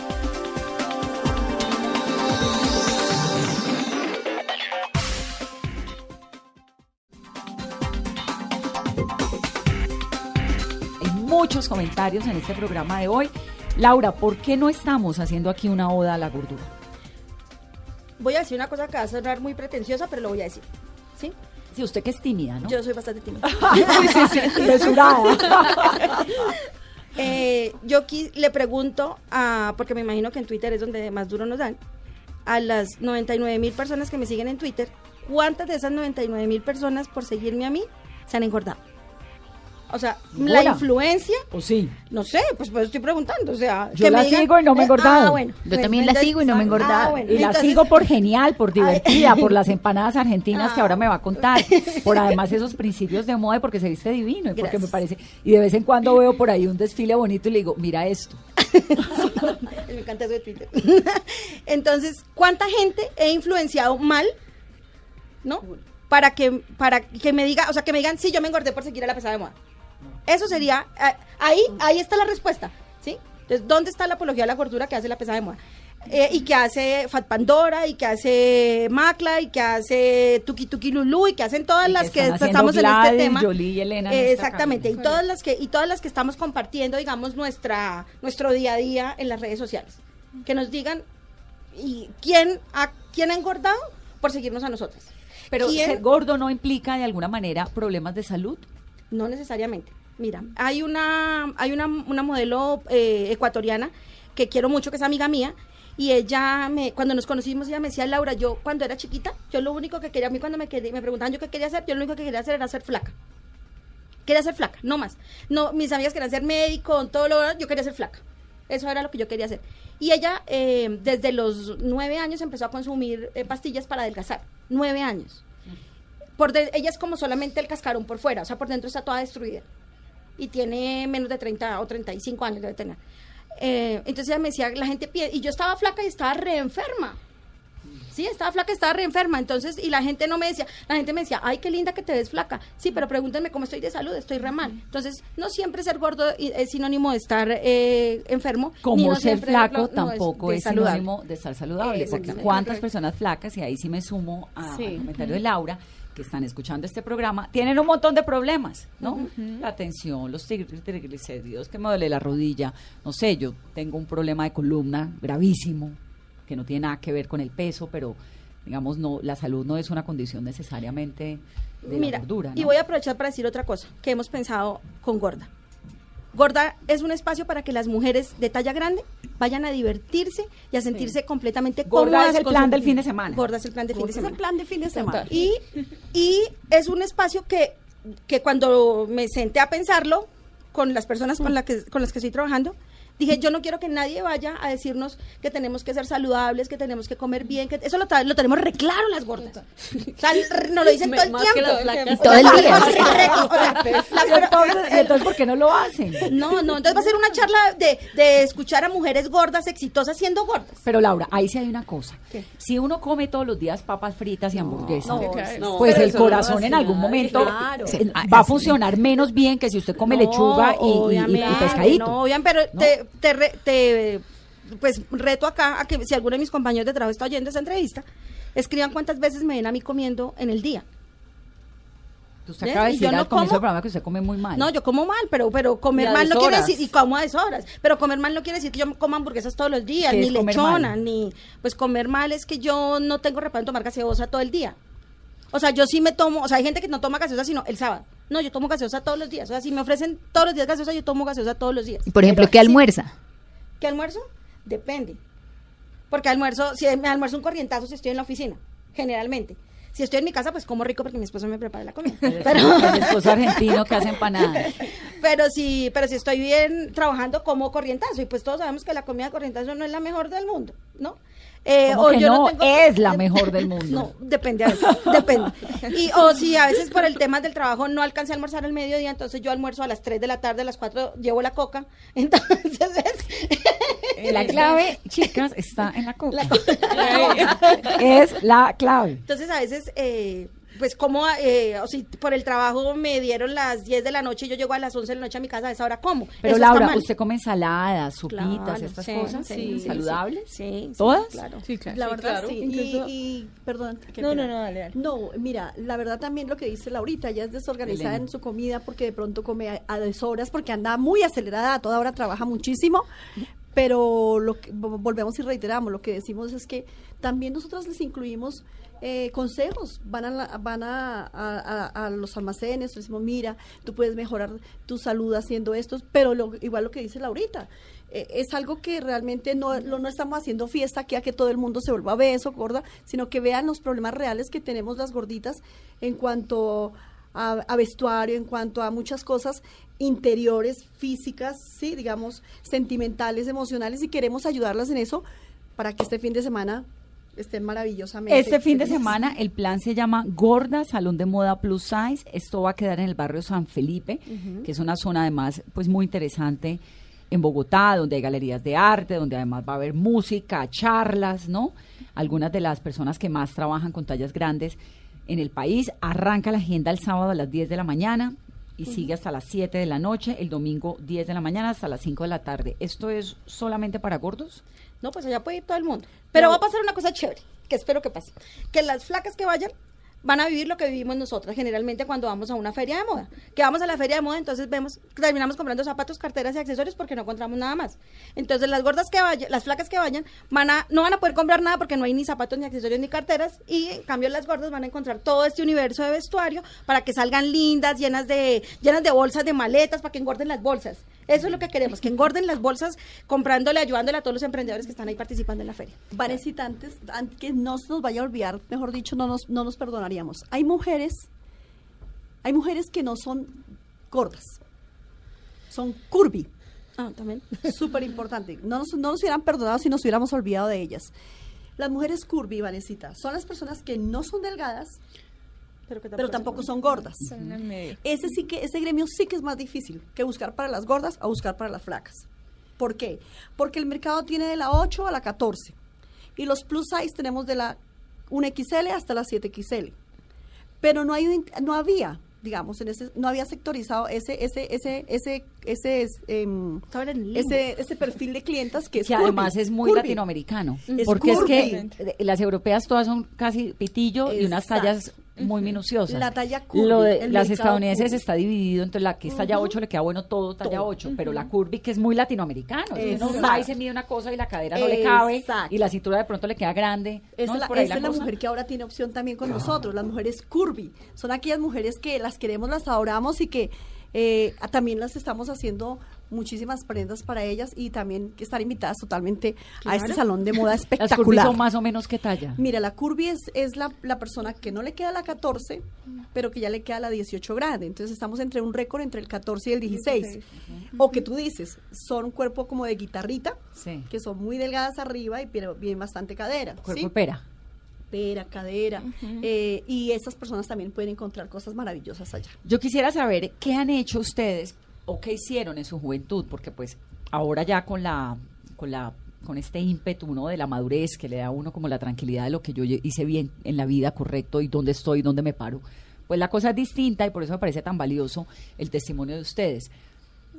Muchos comentarios en este programa de hoy. Laura, ¿por qué no estamos haciendo aquí una oda a la gordura?
voy a decir una cosa que va a sonar muy pretenciosa, pero lo voy a decir. ¿Sí?
Sí, usted que es tímida, ¿no?
Yo soy bastante tímida.
sí, sí, sí, mesurada.
Eh, yo aquí le pregunto, a, porque me imagino que en Twitter es donde más duro nos dan, a las 99 mil personas que me siguen en Twitter, ¿cuántas de esas 99 mil personas por seguirme a mí se han engordado? O sea, la influencia,
¿O sí?
no sé, pues, pues estoy preguntando, o sea...
Yo
que
la
me digan-
sigo y no me he
eh,
engordado.
ah, bueno.
Yo también la sigo y no me he engordado.
Ah, bueno.
Y la sigo por genial, por divertida, por las empanadas argentinas que
Ah.
ahora me va a contar, por además esos principios de moda y porque se viste divino y porque me parece y de vez en cuando veo por ahí un desfile bonito y le digo, mira esto.
me encanta eso de Twitter. Entonces, ¿cuánta gente he influenciado mal? ¿No? Para que, para que me diga, o sea, que me digan, sí, yo me engordé por seguir a la pesada de moda. Eso sería, ah, ahí, ahí está la respuesta, ¿sí? Entonces, ¿dónde está la apología de la gordura que hace la pesada de moda? Eh, y que hace Fat Pandora, y que hace Macla, y que hace Tuki Tuki Lulu, y que hacen todas
Y
las que, estamos en este tema.
Y Elena
Eh, exactamente, y todas las que, y todas las que estamos compartiendo, digamos, nuestra, nuestro día a día en las redes sociales. Que nos digan, ¿y quién ha, quién ha engordado por seguirnos a nosotros?
Pero
¿Quién?
ser gordo no implica de alguna manera problemas de salud.
No necesariamente. Mira, hay una, hay una, una modelo eh, ecuatoriana que quiero mucho, que es amiga mía, y ella, me, cuando nos conocimos, ella me decía, Laura, yo cuando era chiquita, yo lo único que quería, a mí cuando me, quería- me preguntaban yo qué quería hacer, yo lo único que quería hacer era ser flaca. Quería ser flaca, no más. No, mis amigas querían ser médico, todo lo yo quería ser flaca. Eso era lo que yo quería hacer. Y ella, eh, desde los nueve años, empezó a consumir eh, pastillas para adelgazar. Nueve años. Por de- ella es como solamente el cascarón por fuera, o sea, por dentro está toda destruida. Y tiene menos de 30 o 35 años debe tener. Eh, entonces ella me decía, la gente pide, y yo estaba flaca y estaba re enferma. Sí, estaba flaca, estaba re enferma. Entonces, y la gente no me decía, la gente me decía, ay, qué linda que te ves flaca. Sí, pero pregúntenme cómo estoy de salud, estoy re mal. Entonces, no siempre ser gordo es sinónimo de estar eh, enfermo.
Como
no
ser flaco
no
tampoco
de
es,
saludable.
sinónimo de estar saludable. Porque
Exactamente.
cuántas personas flacas, y ahí sí me sumo
Sí.
al comentario de Laura, que están escuchando este programa, tienen un montón de problemas, ¿no? La tensión, los trigl- triglicéridos, que me duele la rodilla, no sé, yo tengo un problema de columna gravísimo, que no tiene nada que ver con el peso, pero digamos, no, la salud no es una condición necesariamente de
Mira,
la gordura.
y voy a aprovechar para decir otra cosa que hemos pensado con Gorda. Gorda es un espacio para que las mujeres de talla grande vayan a divertirse y a sentirse completamente
Gorda
cómodas.
es el plan del fin de semana.
Gorda es el plan del fin de
Ese es el
semana.
plan de fin de semana.
Y, y es un espacio que, que cuando me senté a pensarlo con las personas con, la que, con las que estoy trabajando, dije, yo no quiero que nadie vaya a decirnos que tenemos que ser saludables, que tenemos que comer bien, que eso lo, lo tenemos re claro las gordas. O sea, nos lo dicen
Me-
todo el tiempo.
Todo el día.
entonces, ¿por qué no lo hacen?
no, no, entonces va a ser una charla de, de escuchar a mujeres gordas, exitosas, siendo gordas.
Pero Laura, ahí sí hay una cosa.
¿Qué?
Si uno come todos los días papas fritas y hamburguesas,
no,
No,
pues el corazón en algún momento
Claro.
se- va a funcionar menos bien que si usted come lechuga y- y, y,
obviamente,
pescadito.
No, obviamente, pero
¿no?
te, te, re- te, pues reto acá a que si alguno de mis compañeros de trabajo está oyendo esa entrevista, escriban cuántas veces me ven a mí comiendo en el día.
Usted acaba de decir
yo no
al comienzo
como-
del programa que usted come muy mal.
No, yo como mal, pero pero comer mal no quiere decir y como a deshoras, pero comer mal no quiere decir que yo coma hamburguesas todos los días,
¿Qué
ni lechona, ni pues comer mal es que yo no tengo reparo en tomar gaseosa todo el día. O sea, yo sí me tomo, o sea, hay gente que no toma gaseosa sino el sábado. No, yo tomo gaseosa todos los días. O sea, si me ofrecen todos los días gaseosa, yo tomo gaseosa todos los días.
Por ejemplo,
Pero
¿qué
sí-
almuerza?
¿Qué almuerzo? Depende. Porque almuerzo, si me almuerzo un corrientazo si estoy en la oficina, generalmente. Si estoy en mi casa, pues como rico porque mi esposo me prepara la comida. Pero,
El esposo argentino que hace empanadas.
Pero si, pero si estoy bien trabajando como corrientazo, y pues todos sabemos que la comida corrientazo no es la mejor del mundo, ¿no? Eh,
¿Cómo que no?
tengo-
Es la mejor del mundo.
No, depende a veces, depende. Y, o si a veces por el tema del trabajo no alcancé a almorzar al mediodía, entonces yo almuerzo a las 3 de la tarde, a las 4 llevo la coca. Entonces, es-
La clave, chicas, está en la coca.
La coca.
es la clave.
Entonces a veces, eh, pues como, eh, o si por el trabajo me dieron las 10 de la noche y yo llego a las 11 de la noche a mi casa, a esa hora como.
Pero
Eso
Laura. ¿usted come ensaladas, sopitas,
Claro,
estas
sí,
cosas
sí, sí,
saludables?
Sí, sí,
¿Todas?
claro.
Sí, claro.
La
Sí,
verdad,
claro.
sí.
Incluso-
Y, y- perdón.
No, no, no, dale, dale.
No, mira, la verdad también lo que dice Laurita, ella es desorganizada
Elena.
en su comida porque de pronto come a, a deshoras, porque anda muy acelerada, a toda hora trabaja muchísimo. pero lo que, vo- volvemos y reiteramos, lo que decimos es que también nosotros les incluimos eh, consejos, van a, van a, a- los almacenes, decimos, mira, tú puedes mejorar tu salud haciendo esto, pero igual lo que dice Laurita, eh, es algo que realmente no, lo- no estamos haciendo fiesta aquí a que todo el mundo se vuelva beso, gorda, sino que vean los problemas reales que tenemos las gorditas en cuanto a, a vestuario, en cuanto a muchas cosas interiores, físicas, sí, digamos, sentimentales, emocionales, y queremos ayudarlas en eso para que este fin de semana estén maravillosamente.
Este fin de semana el plan se llama Gorda Salón de Moda Plus Size. Esto va a quedar en el barrio San Felipe, que es una zona además pues muy interesante en Bogotá, donde hay galerías de arte, donde además va a haber música, charlas, ¿no? Algunas de las personas que más trabajan con tallas grandes en el país. Arranca la agenda el sábado a las 10 de la mañana y sigue hasta las 7 de la noche, el domingo 10 de la mañana hasta las 5 de la tarde. ¿Esto es solamente para gordos?
No, pues allá puede ir todo el mundo. Pero va a pasar una cosa chévere, que espero que pase. Que las flacas que vayan van a vivir lo que vivimos nosotras generalmente cuando vamos a una feria de moda. Que vamos a la feria de moda, entonces vemos, terminamos comprando zapatos, carteras y accesorios porque no encontramos nada más. Entonces las gordas que vayan, las flacas que vayan, van a, no van a poder comprar nada porque no hay ni zapatos, ni accesorios, ni carteras. Y en cambio las gordas van a encontrar todo este universo de vestuario para que salgan lindas, llenas de, llenas de bolsas, de maletas, para que engorden las bolsas. Eso es lo que queremos, que engorden las bolsas comprándole, ayudándole a todos los emprendedores que están ahí participando en la feria.
Vanesita, que no se nos vaya a olvidar, mejor dicho, no nos, no nos Hay mujeres, hay mujeres que no son gordas, son curvy.
Ah, también.
Súper importante. No nos, no nos hubieran perdonado si nos hubiéramos olvidado de ellas. Las mujeres curvy, Vanesita, son las personas que no son delgadas,
Pero, que
pero tampoco son gordas.
Son en el medio.
Ese sí que, ese gremio sí que es más difícil que buscar para las gordas a buscar para las flacas. ¿Por qué? Porque el mercado tiene de la 8 a la 14. Y los plus size tenemos de la 1XL hasta la 7XL. Pero no hay un- no había, digamos, en ese, no había sectorizado ese, ese, ese, ese, ese, es, em,
limbo.
ese, ese perfil de clientas que es
que
curvy,
además es muy
curvy.
latinoamericano.
Es
porque es que las europeas todas son casi pitillo y unas tallas muy minuciosas.
La talla curvy,
Lo de
el
las estadounidenses
curvy.
está dividido, entonces la que es talla 8 le queda bueno todo talla
Todo.
8, pero la curvy que es muy latinoamericano. Si uno
Exacto.
va y se mide una cosa y la cadera no le cabe
Exacto.
y la cintura de pronto le queda grande.
Es la, esa es la
cosa.
mujer que ahora tiene opción también con nosotros, las mujeres curvy. Son aquellas mujeres que las queremos, las adoramos y que eh, también las estamos haciendo muchísimas prendas para ellas y también que están invitadas totalmente a este salón de moda
Las curvy
espectacular.
son más o menos qué talla.
Mira, la curvy es, es la, la persona que no le queda la 14, pero que ya le queda la 18 grande. Entonces estamos entre un récord entre el 14 y el 16. O que tú dices, son un cuerpo como de guitarrita,
Sí.
que son muy delgadas arriba y pero bien bastante cadera.
Cuerpo
¿sí?
pera.
pera, cadera, eh, y esas personas también pueden encontrar cosas maravillosas allá.
Yo quisiera saber qué han hecho ustedes o qué hicieron en su juventud, porque pues ahora ya con la, con la, con este ímpetu ¿no? de la madurez que le da a uno como la tranquilidad de lo que yo hice bien en la vida, correcto, y dónde estoy, dónde me paro, pues la cosa es distinta y por eso me parece tan valioso el testimonio de ustedes.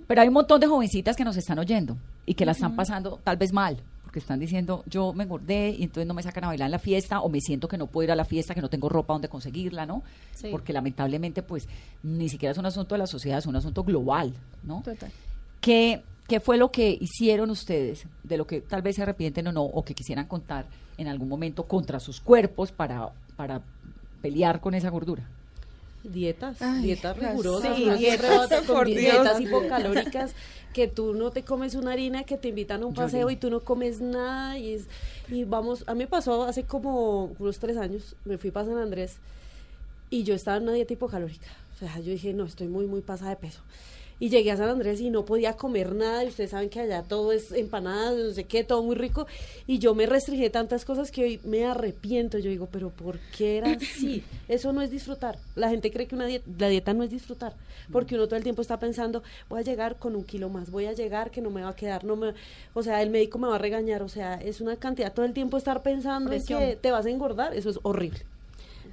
Pero hay un montón de jovencitas que nos están oyendo y que la están pasando tal vez mal, porque están diciendo, yo me engordé y entonces no me sacan a bailar en la fiesta, o me siento que no puedo ir a la fiesta, que no tengo ropa donde conseguirla, ¿no?
Sí.
Porque lamentablemente, pues, ni siquiera es un asunto de la sociedad, es un asunto global, ¿no?
Total.
¿Qué, ¿Qué fue lo que hicieron ustedes, de lo que tal vez se arrepienten o no, o que quisieran contar en algún momento contra sus cuerpos para, para pelear con esa gordura?
Dietas,
Ay,
dietas rigurosas,
sí, dietas,
dietas, con
por
dietas
Dios.
hipocalóricas, que tú no te comes una harina, que te invitan a un paseo y tú no comes nada y, es- y vamos, a mí me pasó hace como unos tres años, me fui para San Andrés y yo estaba en una dieta hipocalórica, o sea, yo dije, no, estoy muy, muy pasada de peso. Y llegué a San Andrés y no podía comer nada, y ustedes saben que allá todo es empanadas, no sé qué, todo muy rico, y yo me restringí tantas cosas que hoy me arrepiento, yo digo, pero ¿por qué era así? Eso no es disfrutar. La gente cree que una dieta, la dieta no es disfrutar, porque uno todo el tiempo está pensando, voy a llegar con un kilo más, voy a llegar que no me va a quedar, no me, o sea, el médico me va a regañar, o sea, es una cantidad todo el tiempo estar pensando en
Presión.
que te vas a engordar, eso es horrible.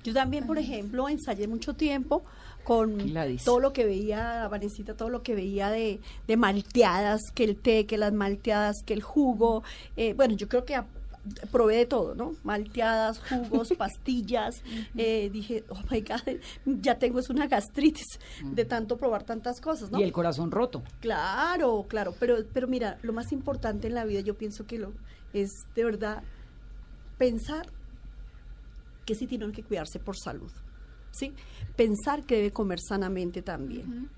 Yo también, por ejemplo, ensayé mucho tiempo con
Gladys.
todo lo que veía, Vanesita, todo lo que veía de, de malteadas, que el té, que las malteadas, que el jugo. Eh, bueno, yo creo que a- probé de todo, ¿no? Malteadas, jugos, pastillas. eh, dije, oh my God, ya tengo es una gastritis de tanto probar tantas cosas, ¿no?
Y el corazón roto.
Claro, claro, pero, pero mira, lo más importante en la vida yo pienso que lo es de verdad pensar que sí tienen que cuidarse por salud, ¿sí? Pensar que debe comer sanamente también.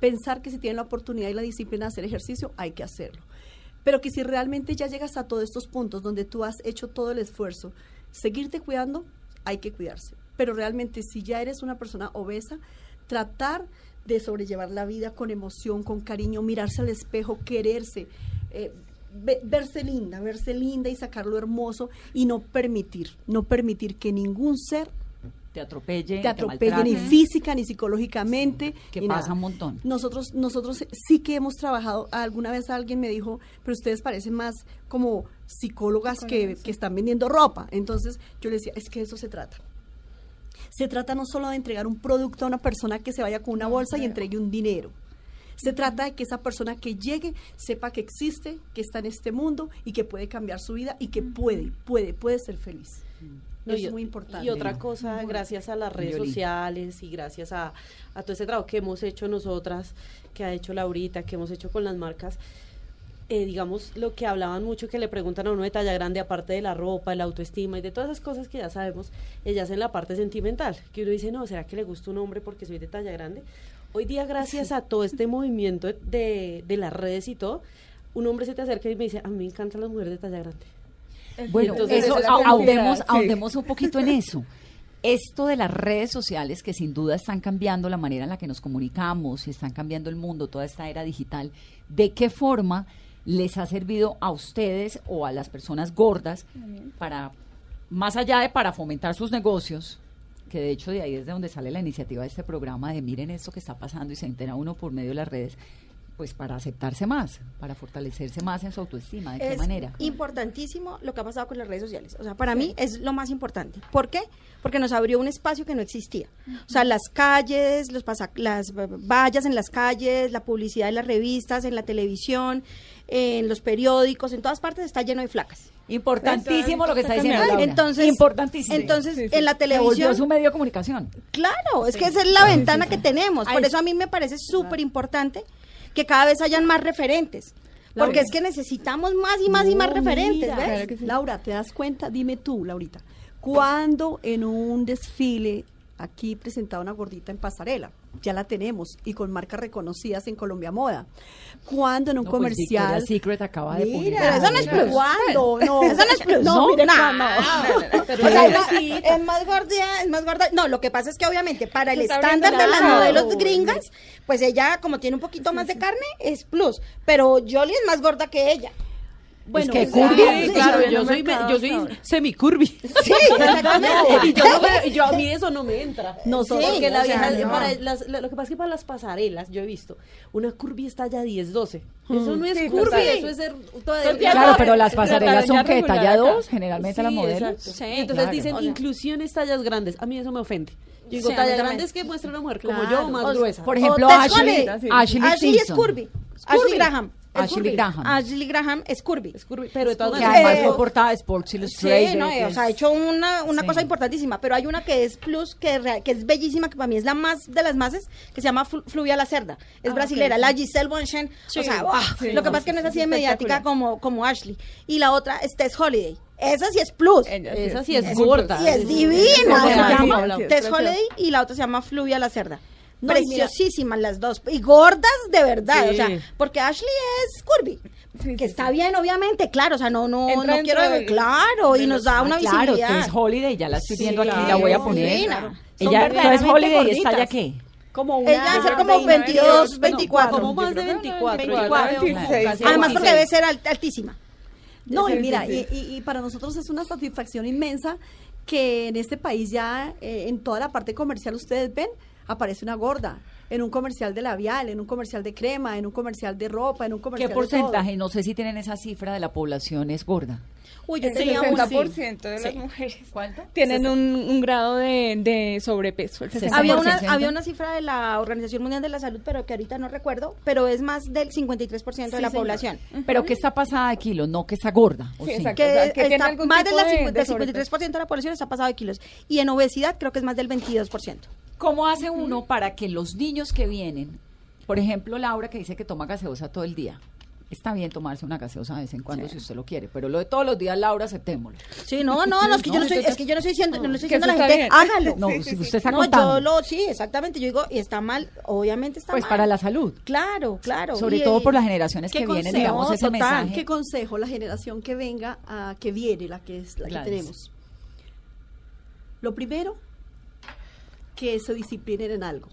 Pensar que si tienen la oportunidad y la disciplina de hacer ejercicio, hay que hacerlo. Pero que si realmente ya llegas a todos estos puntos donde tú has hecho todo el esfuerzo, seguirte cuidando, hay que cuidarse. Pero realmente si ya eres una persona obesa, tratar de sobrellevar la vida con emoción, con cariño, mirarse al espejo, quererse, eh, ve- verse linda, verse linda y sacar lo hermoso y no permitir, no permitir que ningún ser
Te atropelle.
te atropelle ni
maltrate.
física ni psicológicamente.
que
ni
pasa
nada.
un montón.
Nosotros, nosotros sí que hemos trabajado, alguna vez alguien me dijo, pero ustedes parecen más como psicólogas que, que están vendiendo ropa. Entonces yo le decía, es que de eso se trata. Se trata no solo de entregar un producto a una persona que se vaya con una bolsa y entregue un dinero. Se trata de que esa persona que llegue sepa que existe, que está en este mundo y que puede cambiar su vida y que puede, puede, puede ser feliz.
No,
es
y-
muy importante.
Y otra cosa, gracias a las redes
Yoli.
sociales y gracias a, a todo ese trabajo que hemos hecho nosotras, que ha hecho Laurita, que hemos hecho con las marcas, eh, digamos, lo que hablaban mucho, que le preguntan a uno de talla grande, aparte de la ropa, la autoestima y de todas esas cosas que ya sabemos, ellas en la parte sentimental, que uno dice, no, ¿será que le gusta un hombre porque soy de talla grande? Hoy día, gracias a todo este movimiento de, de las redes y todo, un hombre se te acerca y me dice, a mí me encantan las mujeres de talla grande.
Bueno, eso,
es
ahondemos,
sí.
ahondemos un poquito en eso. Esto de las redes sociales que sin duda están cambiando la manera en la que nos comunicamos y están cambiando el mundo, toda esta era digital, ¿de qué forma les ha servido a ustedes o a las personas gordas para, más allá de para fomentar sus negocios, que de hecho de ahí es de donde sale la iniciativa de este programa de miren esto que está pasando y se entera uno por medio de las redes, pues para aceptarse más, para fortalecerse más en su autoestima, ¿de qué
es
manera?
importantísimo lo que ha pasado con las redes sociales. O sea, para mí es lo más importante. ¿Por qué? Porque nos abrió un espacio que no existía. O sea, las calles, los las vallas en las calles, la publicidad en las revistas, en la televisión, en los periódicos, en todas partes está lleno de flacas.
Importantísimo lo que está diciendo. Laura.
Entonces,
importantísimo.
Entonces,
Sí, sí.
en la televisión
su medio de comunicación.
Claro, es que esa es la ventana que tenemos. Por eso a mí me parece súper importante que cada vez hayan más referentes. Porque es que necesitamos más y más y más referentes,
mira,
¿ves?
Claro que sí.
Laura, ¿te das cuenta? Dime tú, Laurita, ¿cuándo en un desfile aquí presentaba una gordita en pasarela? Ya la tenemos y con marcas reconocidas en Colombia Moda. ¿Cuándo en un
No, pues,
comercial?
Victoria's Secret acaba de
Mira,
publicar.
Pero eso no es plus.
¿Cuándo? No,
Eso no es plus.
No, mire,
Nah.
cuándo.
Pero
O sea,
es-
es, es más gorda, es más gorda. No, lo que pasa es que obviamente para el estándar de las
la-
modelos gringas, pues ella como tiene un poquito más de carne es plus, pero Jolie es más gorda que ella.
Bueno, es que
sea,
curvy,
Sí, claro,
sí,
yo
no
soy,
me
yo soy.
Sí, exactamente.
y yo, no me- y yo a mí eso no me entra.
Nosotros-
porque la
o sea,
vieja,
no.
para las- la- lo que pasa es que para las pasarelas, yo he visto, una curvy está ya 10, 12. Eso no es
Sí,
curvy, eso es ser toda
Son
delgada.
Claro, pero las
La
pasarelas son que talla
acá.
2, generalmente las
Sí,
modelos.
Sí,
entonces
claro.
dicen
O sea-
inclusiones tallas grandes. A mí eso me ofende. Yo digo,
Sí, a mí
talla
también.
grande es que muestra una mujer como
Claro.
yo, más
O sea,
gruesa.
Por ejemplo, Ashley,
sí.
Ashley,
Ashley es curvy. Ashley Graham.
Ashley. Graham.
Ashley Graham es curvy.
Es curvy, pero de todas maneras.
además fue portada de Sports Illustrated.
Sí, no, o sea, ha hecho una, una
Sí.
cosa importantísima, pero hay una que es plus, que, que es bellísima, que para mí es la más de las más, que se llama Flu- Fluvia la Cerda. Es
Ah,
brasilera, la. Giselle Bonchen.
Sí,
o sea, ¡buah!
sí,
lo que pasa es que no es
sí,
así de mediática como, como Ashley. Y la otra es Tess Holiday. Esa sí es plus.
Esa sí es
Es-
gorda.
Y es divina. Tess. Holiday y la otra se llama Fluvia la Cerda.
No,
Preciosísimas las dos. Y gordas de verdad.
Sí.
O sea, porque Ashley es curvy.
Sí,
que está bien, obviamente, claro. O sea, no, no,
Entra
no quiero.
del-
claro, y
de
nos
los-
da
Ah,
una
claro,
visibilidad.
que es Holiday, ya la estoy viendo aquí,
claro,
la voy a poner.
Son
Ella, entonces
verdaderamente
Holiday, ¿está
gorditas.
ya qué?
Como una
Ella debe ser como
20,
22, 24.
Como más de
Yo creo que
24.
24,
yo creo,
26,
casi
Además, porque
26.
debe ser alt- altísima.
No, y mira, y para nosotros es una satisfacción inmensa que en este país ya, eh, en toda la parte comercial, ustedes ven, aparece una gorda. en un comercial de labial, en un comercial de crema, en un comercial de ropa, en un
¿Qué
comercial de todo.
porcentaje? No sé si tienen esa cifra de la población es gorda.
Uy, yo
El
tenía un...
60% de las
Sí.
mujeres
¿Cuánto?
tienen un, un grado de, de sobrepeso. El 60%.
Había una,
60%.
había una cifra de la Organización Mundial de la Salud, pero que ahorita no recuerdo, pero es más del 53% de
Sí,
la
señor.
población.
Pero que está pasada de kilo, no que está gorda. ¿o
Sí,
sí?
exacto.
Que,
O sea, que tiene
está
algún
más del,
tipo de- de
del
sobrepeso.
53% de la población está pasado de kilos. Y en obesidad creo que es más del 22%.
¿Cómo hace uno para que los niños que vienen, por ejemplo, Laura que dice que toma gaseosa todo el día? Está bien tomarse una gaseosa de vez en cuando si usted lo quiere, pero lo de todos los días, Laura, aceptémoslo.
Sí, no, no, no, es que yo no estoy, es que yo no estoy diciendo, no le estoy diciendo a la gente,
bien.
hágalo.
No, si usted está
No,
contando,
yo lo, sí, exactamente, yo digo, y está mal, obviamente está
pues
mal.
para la salud,
Claro, claro.
sobre
y,
todo por las generaciones que
¿Qué
vienen, digamos, ese
Total,
mensaje.
¿Qué consejo la generación que venga, a, que viene, la que es la que tenemos? Lo primero, que se disciplinen en algo.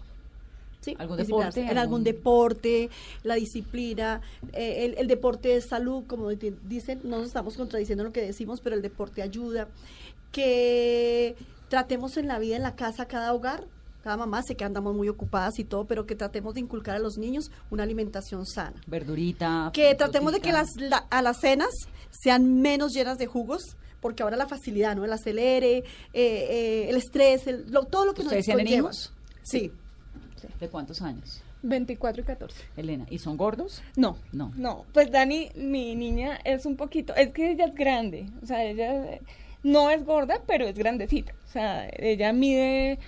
¿sí?
¿Algún deporte?
En algún
¿Algún-
deporte, la disciplina, eh, el, el deporte es salud, como di- dicen, no nos estamos contradiciendo lo que decimos, pero el deporte ayuda. Que tratemos en la vida, en la casa, cada hogar, cada mamá, sé que andamos muy ocupadas y todo, pero que tratemos de inculcar a los niños una alimentación sana
Verdurita.
que tratemos de que las la- a las cenas sean menos llenas de jugos porque ahora la facilidad no el acelere eh, eh, el estrés el- lo- todo lo que nos
¿Ustedes tienen
conlleva.
hijos?
sí
¿De cuántos años?
24 y 14.
Elena, ¿y son gordos?
No,
No.
no. Pues Dani, mi niña es un poquito, es que ella es grande, o sea, ella no es gorda, pero es grandecita. O sea, ella mide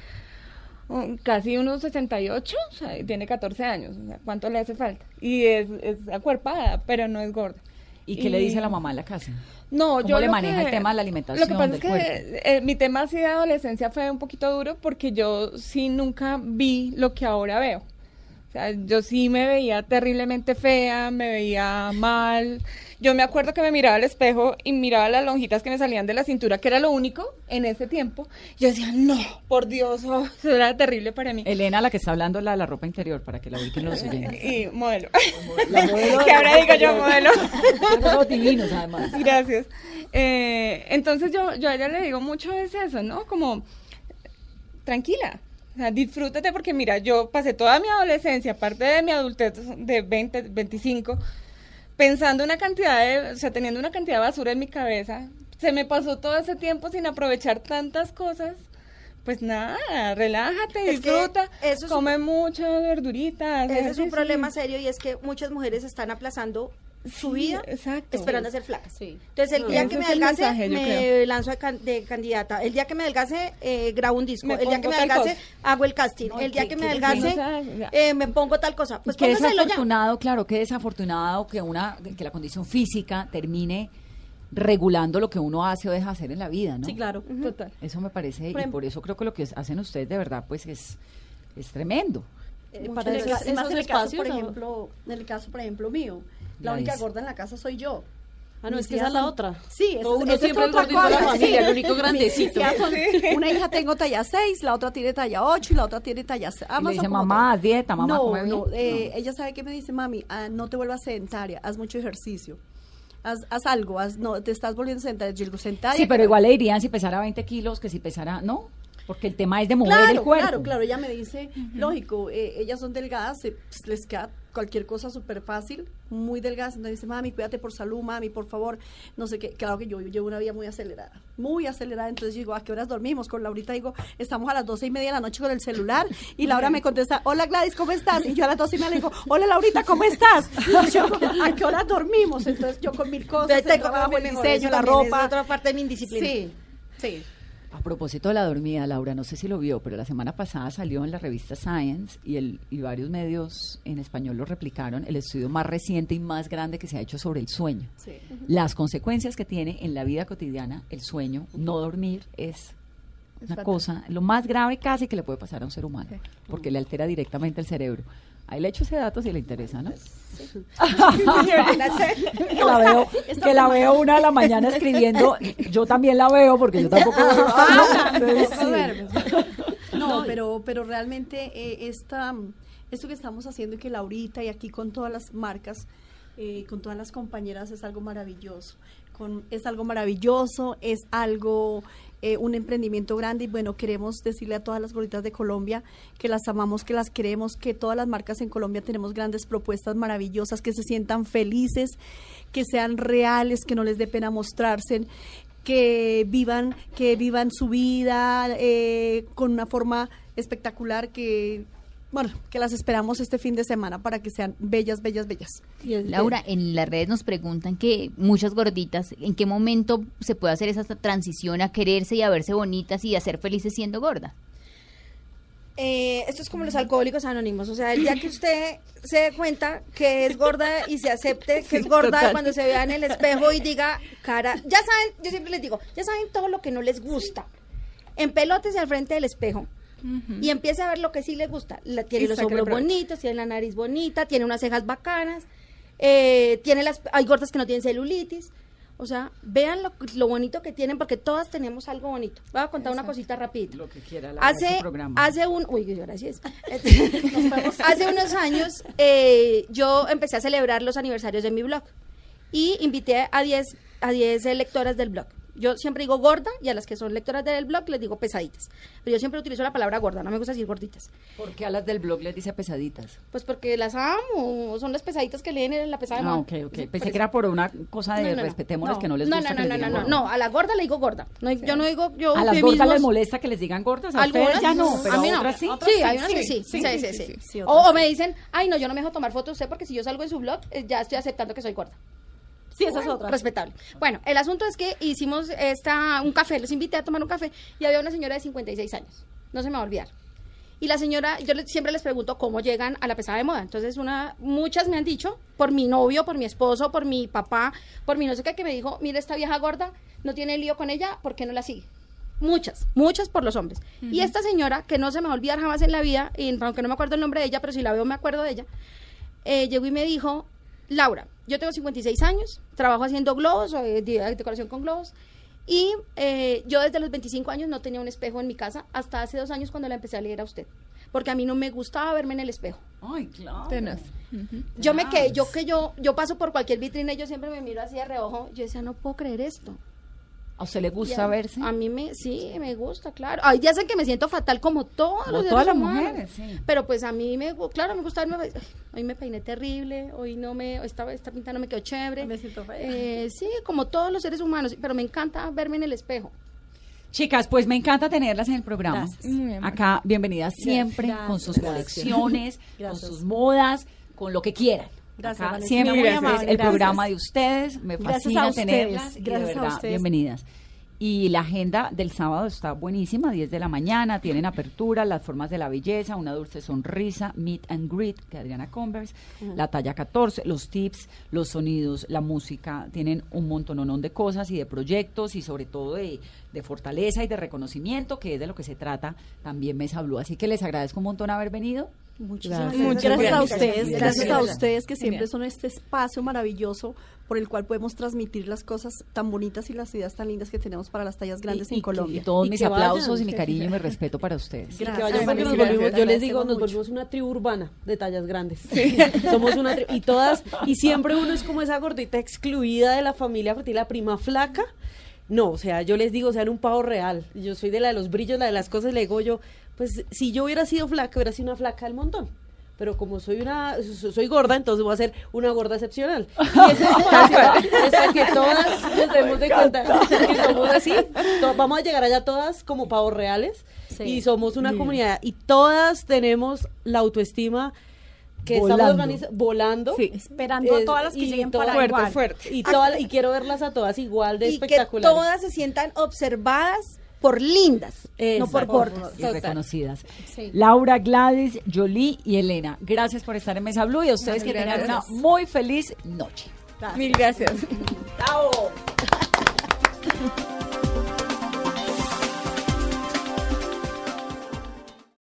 um, casi unos 68, o sea, tiene 14 años, o sea, ¿cuánto le hace falta? Y es, es acuerpada, pero no es gorda.
¿Y qué le dice la mamá en la casa?
No,
¿Cómo
yo
le maneja
que-
el tema de la
Lo que
alimentación,
pasa
del
es que eh, mi tema así de adolescencia fue un poquito duro porque yo sí nunca vi lo que ahora veo. O sea, yo sí me veía terriblemente fea, me veía mal. Yo me acuerdo que me miraba al espejo y miraba las lonjitas que me salían de la cintura, que era lo único en ese tiempo. Yo decía, no, por Dios, oh, eso era terrible para mí.
Elena, la que está hablando, la de la ropa interior, para que la ubiquen los oyentes.
Y modelo.
La modelo de
que ahora
ropa
digo yo
interior.
modelo.
Divinos, además.
Gracias. Eh, entonces yo, yo a ella le digo mucho es eso, ¿no? Como, tranquila, o sea, disfrútate porque mira, yo pasé toda mi adolescencia, aparte de mi adultez de 20, 25, pensando una cantidad de, o sea, teniendo una cantidad de basura en mi cabeza. Se me pasó todo ese tiempo sin aprovechar tantas cosas. Pues nada, relájate,
Es
disfruta,
eso un-
come muchas verduritas.
Ese es un problema serio y es que muchas mujeres están aplazando su
Sí,
vida
exacto.
esperando a ser flacas.
Sí.
Entonces, el día
ese
que me
mensaje, yo
me
creo.
lanzo de, can- de candidata. El día que me adelgace, eh, grabo un disco.
Me
el día que me
tal
adelgace, hago el casting.
No,
el día
que-
que, me
que-
adelgace,
que no sea-
eh, me pongo tal cosa. Pues
qué
póngaselo ya.
desafortunado, claro, qué desafortunado que una que la condición física termine regulando lo que uno hace o deja hacer en la vida, ¿no?
sí claro
Total.
Eso me parece
Por
y por eso creo que lo que hacen ustedes de verdad pues es es tremendo.
Eh,
Para
en el
esos-
ca- más
esos
en el caso,
espacios,
por ejemplo, en el caso, por ejemplo, mío, la única gorda en la casa soy yo.
Ah, no,
Mis
es que esa es la
son-
otra.
Sí, es-
uno
es
siempre
otra
de la
cosa,
familia,
sí.
el único grandecito.
Son- Una hija tengo talla 6, la otra tiene talla 8 y la otra tiene talla 6.
Y le dice, mamá, dieta, mamá,
no,
come bien".
no, eh,
No.
ella sabe que me dice, mami, ah, no te vuelvas sedentaria, haz mucho ejercicio. Haz, haz algo, haz, no, te estás volviendo sedentaria. Yo digo, sedentaria.
Sí, pero igual le dirían si pesara 20 kilos que si pesara, ¿no? Porque el tema es de mover
Claro,
el cuerpo.
claro, claro. Ella me dice, lógico, eh, ellas son delgadas, se- pues, les queda cualquier cosa súper fácil, muy delgadas. Entonces dice, mami, cuídate por salud, mami, por favor. No sé qué. Claro que yo llevo una vida muy acelerada, muy acelerada. Entonces yo digo, ¿a qué horas dormimos? Con Laurita digo, estamos a las doce y media de la noche con el celular. Y Laura me contesta, hola Gladys, ¿cómo estás? Y yo a las doce y media le digo, hola Laurita, ¿cómo estás? Y yo, ¿a qué horas dormimos? Entonces yo con mil cosas, el trabajo, el diseño, la ropa.
Es otra parte de mi indisciplina.
Sí, sí.
A propósito de la dormida, Laura, no sé si lo vio, pero la semana pasada salió en la revista Science y, el, y varios medios en español lo replicaron, el estudio más reciente y más grande que se ha hecho sobre el sueño.
sí.
Las consecuencias que tiene en la vida cotidiana el sueño, no dormir, es una
fatal.
cosa, lo más grave casi que le puede pasar a un ser humano, porque le altera directamente el cerebro. Ahí le echo ese dato si le interesa, ¿no? que la veo, que la veo una a la mañana escribiendo, yo también la veo porque yo tampoco. Entonces, sí.
duermes. No, pero, pero realmente eh, esta, esto que estamos haciendo y que Laurita y aquí con todas las marcas, eh, con todas las compañeras es algo maravilloso. con, es algo maravilloso, es algo, eh, un emprendimiento grande y bueno, queremos decirle a todas las gorditas de Colombia que las amamos, que las queremos, que todas las marcas en Colombia tenemos grandes propuestas maravillosas, que se sientan felices, que sean reales, que no les dé pena mostrarse, que vivan, que vivan su vida eh, con una forma espectacular que bueno, que las esperamos este fin de semana para que sean bellas, bellas, bellas.
Laura, en las redes nos preguntan que muchas gorditas, ¿en qué momento se puede hacer esa transición a quererse y a verse bonitas y a ser felices siendo gorda?
Eh, esto es como los alcohólicos anónimos, o sea, el día que usted se dé cuenta que es gorda y se acepte que es gorda cuando se vea en el espejo y diga, cara, ya saben, yo siempre les digo, ya saben todo lo que no les gusta, en pelotes y al frente del espejo, y empiece a ver lo que sí le gusta. La, tiene los hombros bonitos, tiene la nariz bonita, tiene unas cejas bacanas, eh, tiene las, hay gordas que no tienen celulitis. O sea, vean lo, lo, bonito que tienen porque todas tenemos algo bonito. Voy a contar una cosita rapidito.
Lo que quiera, la
hace, hace un, uy, gracias. hace unos años eh, yo empecé a celebrar los aniversarios de mi blog y invité a 10 a 10 lectoras del blog. Yo siempre digo gorda y a las que son lectoras del blog les digo pesaditas. Pero yo siempre utilizo la palabra gorda, no me gusta decir gorditas.
¿Por qué a las del blog les dice pesaditas?
Pues porque las amo, son las pesaditas que leen en la pesada
Ah, ok, ok. Pensé que era por una cosa de respetemos no, que no les
no,
gusta
no,
que
no,
les
no,
digan
no, no, a la gorda le digo gorda. No, Yo no digo, yo
A las gordas les molesta que les digan gordas, a
Algunas
ya no, pero
a mí no.
otras sí.
Sí, hay unas que sí, sí, sí, sí. sí. O, o me dicen, ay, no, yo no me dejo tomar fotos usted porque si yo salgo en su blog, eh, ya estoy aceptando que soy gorda.
Sí, esa es otra.
Respetable. Bueno, el asunto es que hicimos esta, un café, los invité a tomar un café y había una señora de 56 años. No se me va a olvidar. Y la señora, yo siempre les pregunto cómo llegan a la pesada de moda. Entonces, una, muchas me han dicho, por mi novio, por mi esposo, por mi papá, por mi no sé qué, que me dijo, mira esta vieja gorda, no tiene lío con ella, ¿por qué no la sigue? Muchas, muchas por los hombres. Y esta señora, que no se me va a olvidar jamás en la vida, y aunque no me acuerdo el nombre de ella, pero si la veo me acuerdo de ella, eh, llegó y me dijo, Laura, yo tengo 56 años, trabajo haciendo globos, de- decoración con globos, y eh, yo desde los 25 años no tenía un espejo en mi casa, hasta hace dos años cuando la empecé a leer a usted, porque a mí no me gustaba verme en el espejo.
Ay, claro.
Tenaz.
Yo me quedé, yo que yo, yo paso por cualquier vitrina y yo siempre me miro así de reojo, yo decía, no puedo creer esto.
¿A usted le gusta
a-
verse?
A mí me, sí, me gusta, claro. Hay días en que me siento fatal como todos
Como
los
todas las
humanos.
mujeres, sí.
Pero pues a mí me, claro, me gusta verme, ay, hoy me peiné terrible, hoy no me, esta, esta pinta no me quedó chévere.
Me siento fea.
Eh, sí, como todos los seres humanos, pero me encanta verme en el espejo.
Chicas, pues me encanta tenerlas en el programa.
Gracias.
Acá, bienvenidas siempre,
Gracias.
con sus colecciones, con sus modas, con lo que quieran.
Gracias,
siempre
muy amable,
el
gracias.
programa de ustedes. Me fascina
ustedes,
tenerlas. y de
gracias a
verdad,
ustedes.
bienvenidas. Y la agenda del sábado está buenísima, 10 de la mañana, tienen apertura, las formas de la belleza, una dulce sonrisa, meet and greet, que Adriana Converse, la talla 14, los tips, los sonidos, la música, tienen un montononón de cosas y de proyectos y sobre todo de, de fortaleza y de reconocimiento, que es de lo que se trata también Mesa Blue. Así que les agradezco un montón haber venido.
Muchísimas
Gracias,
gracias.
a ustedes,
Gracias.
gracias a ustedes que siempre
Genial.
son este espacio maravilloso por el cual podemos transmitir las cosas tan bonitas y las ideas tan lindas que tenemos para las tallas grandes
Y-
en
y-
Colombia.
Y todos
Y
mis aplausos
vayan.
y mi cariño y mi respeto para ustedes.
Que
Gracias,
vayan porque nos
Gracias.
volvimos- yo les digo, nos volvimos una tribu urbana de tallas grandes. Somos una tribu. Y todas, y siempre uno es como esa gordita excluida de la familia, porque tiene la prima flaca. No, o sea, yo les digo, sean un pavo real. Yo soy de la de los brillos, la de las cosas, le digo yo, pues si yo hubiera sido flaca, hubiera sido una flaca del montón. Pero como soy una, so- soy gorda, entonces voy a ser una gorda excepcional. Y ese espacio es para que todas nos demos de cuenta que somos así. To- vamos a llegar allá todas como pavos reales.
Sí.
Y somos una comunidad. Y todas tenemos la autoestima que
Volando.
estamos organizando, volando.
Sí.
Esperando a todas las que
y
lleguen
todas-
para
Fuerte,
igual.
fuerte.
Y, toda- y quiero verlas a todas igual de
Y que todas se sientan observadas por lindas, no por gordas.
y reconocidas.
Sí.
Laura, Gladys, Jolie y Elena, gracias por estar en Mesa Blue y a ustedes que
Muchas
tengan una
gracias.
muy feliz noche.
Mil gracias.
Chao.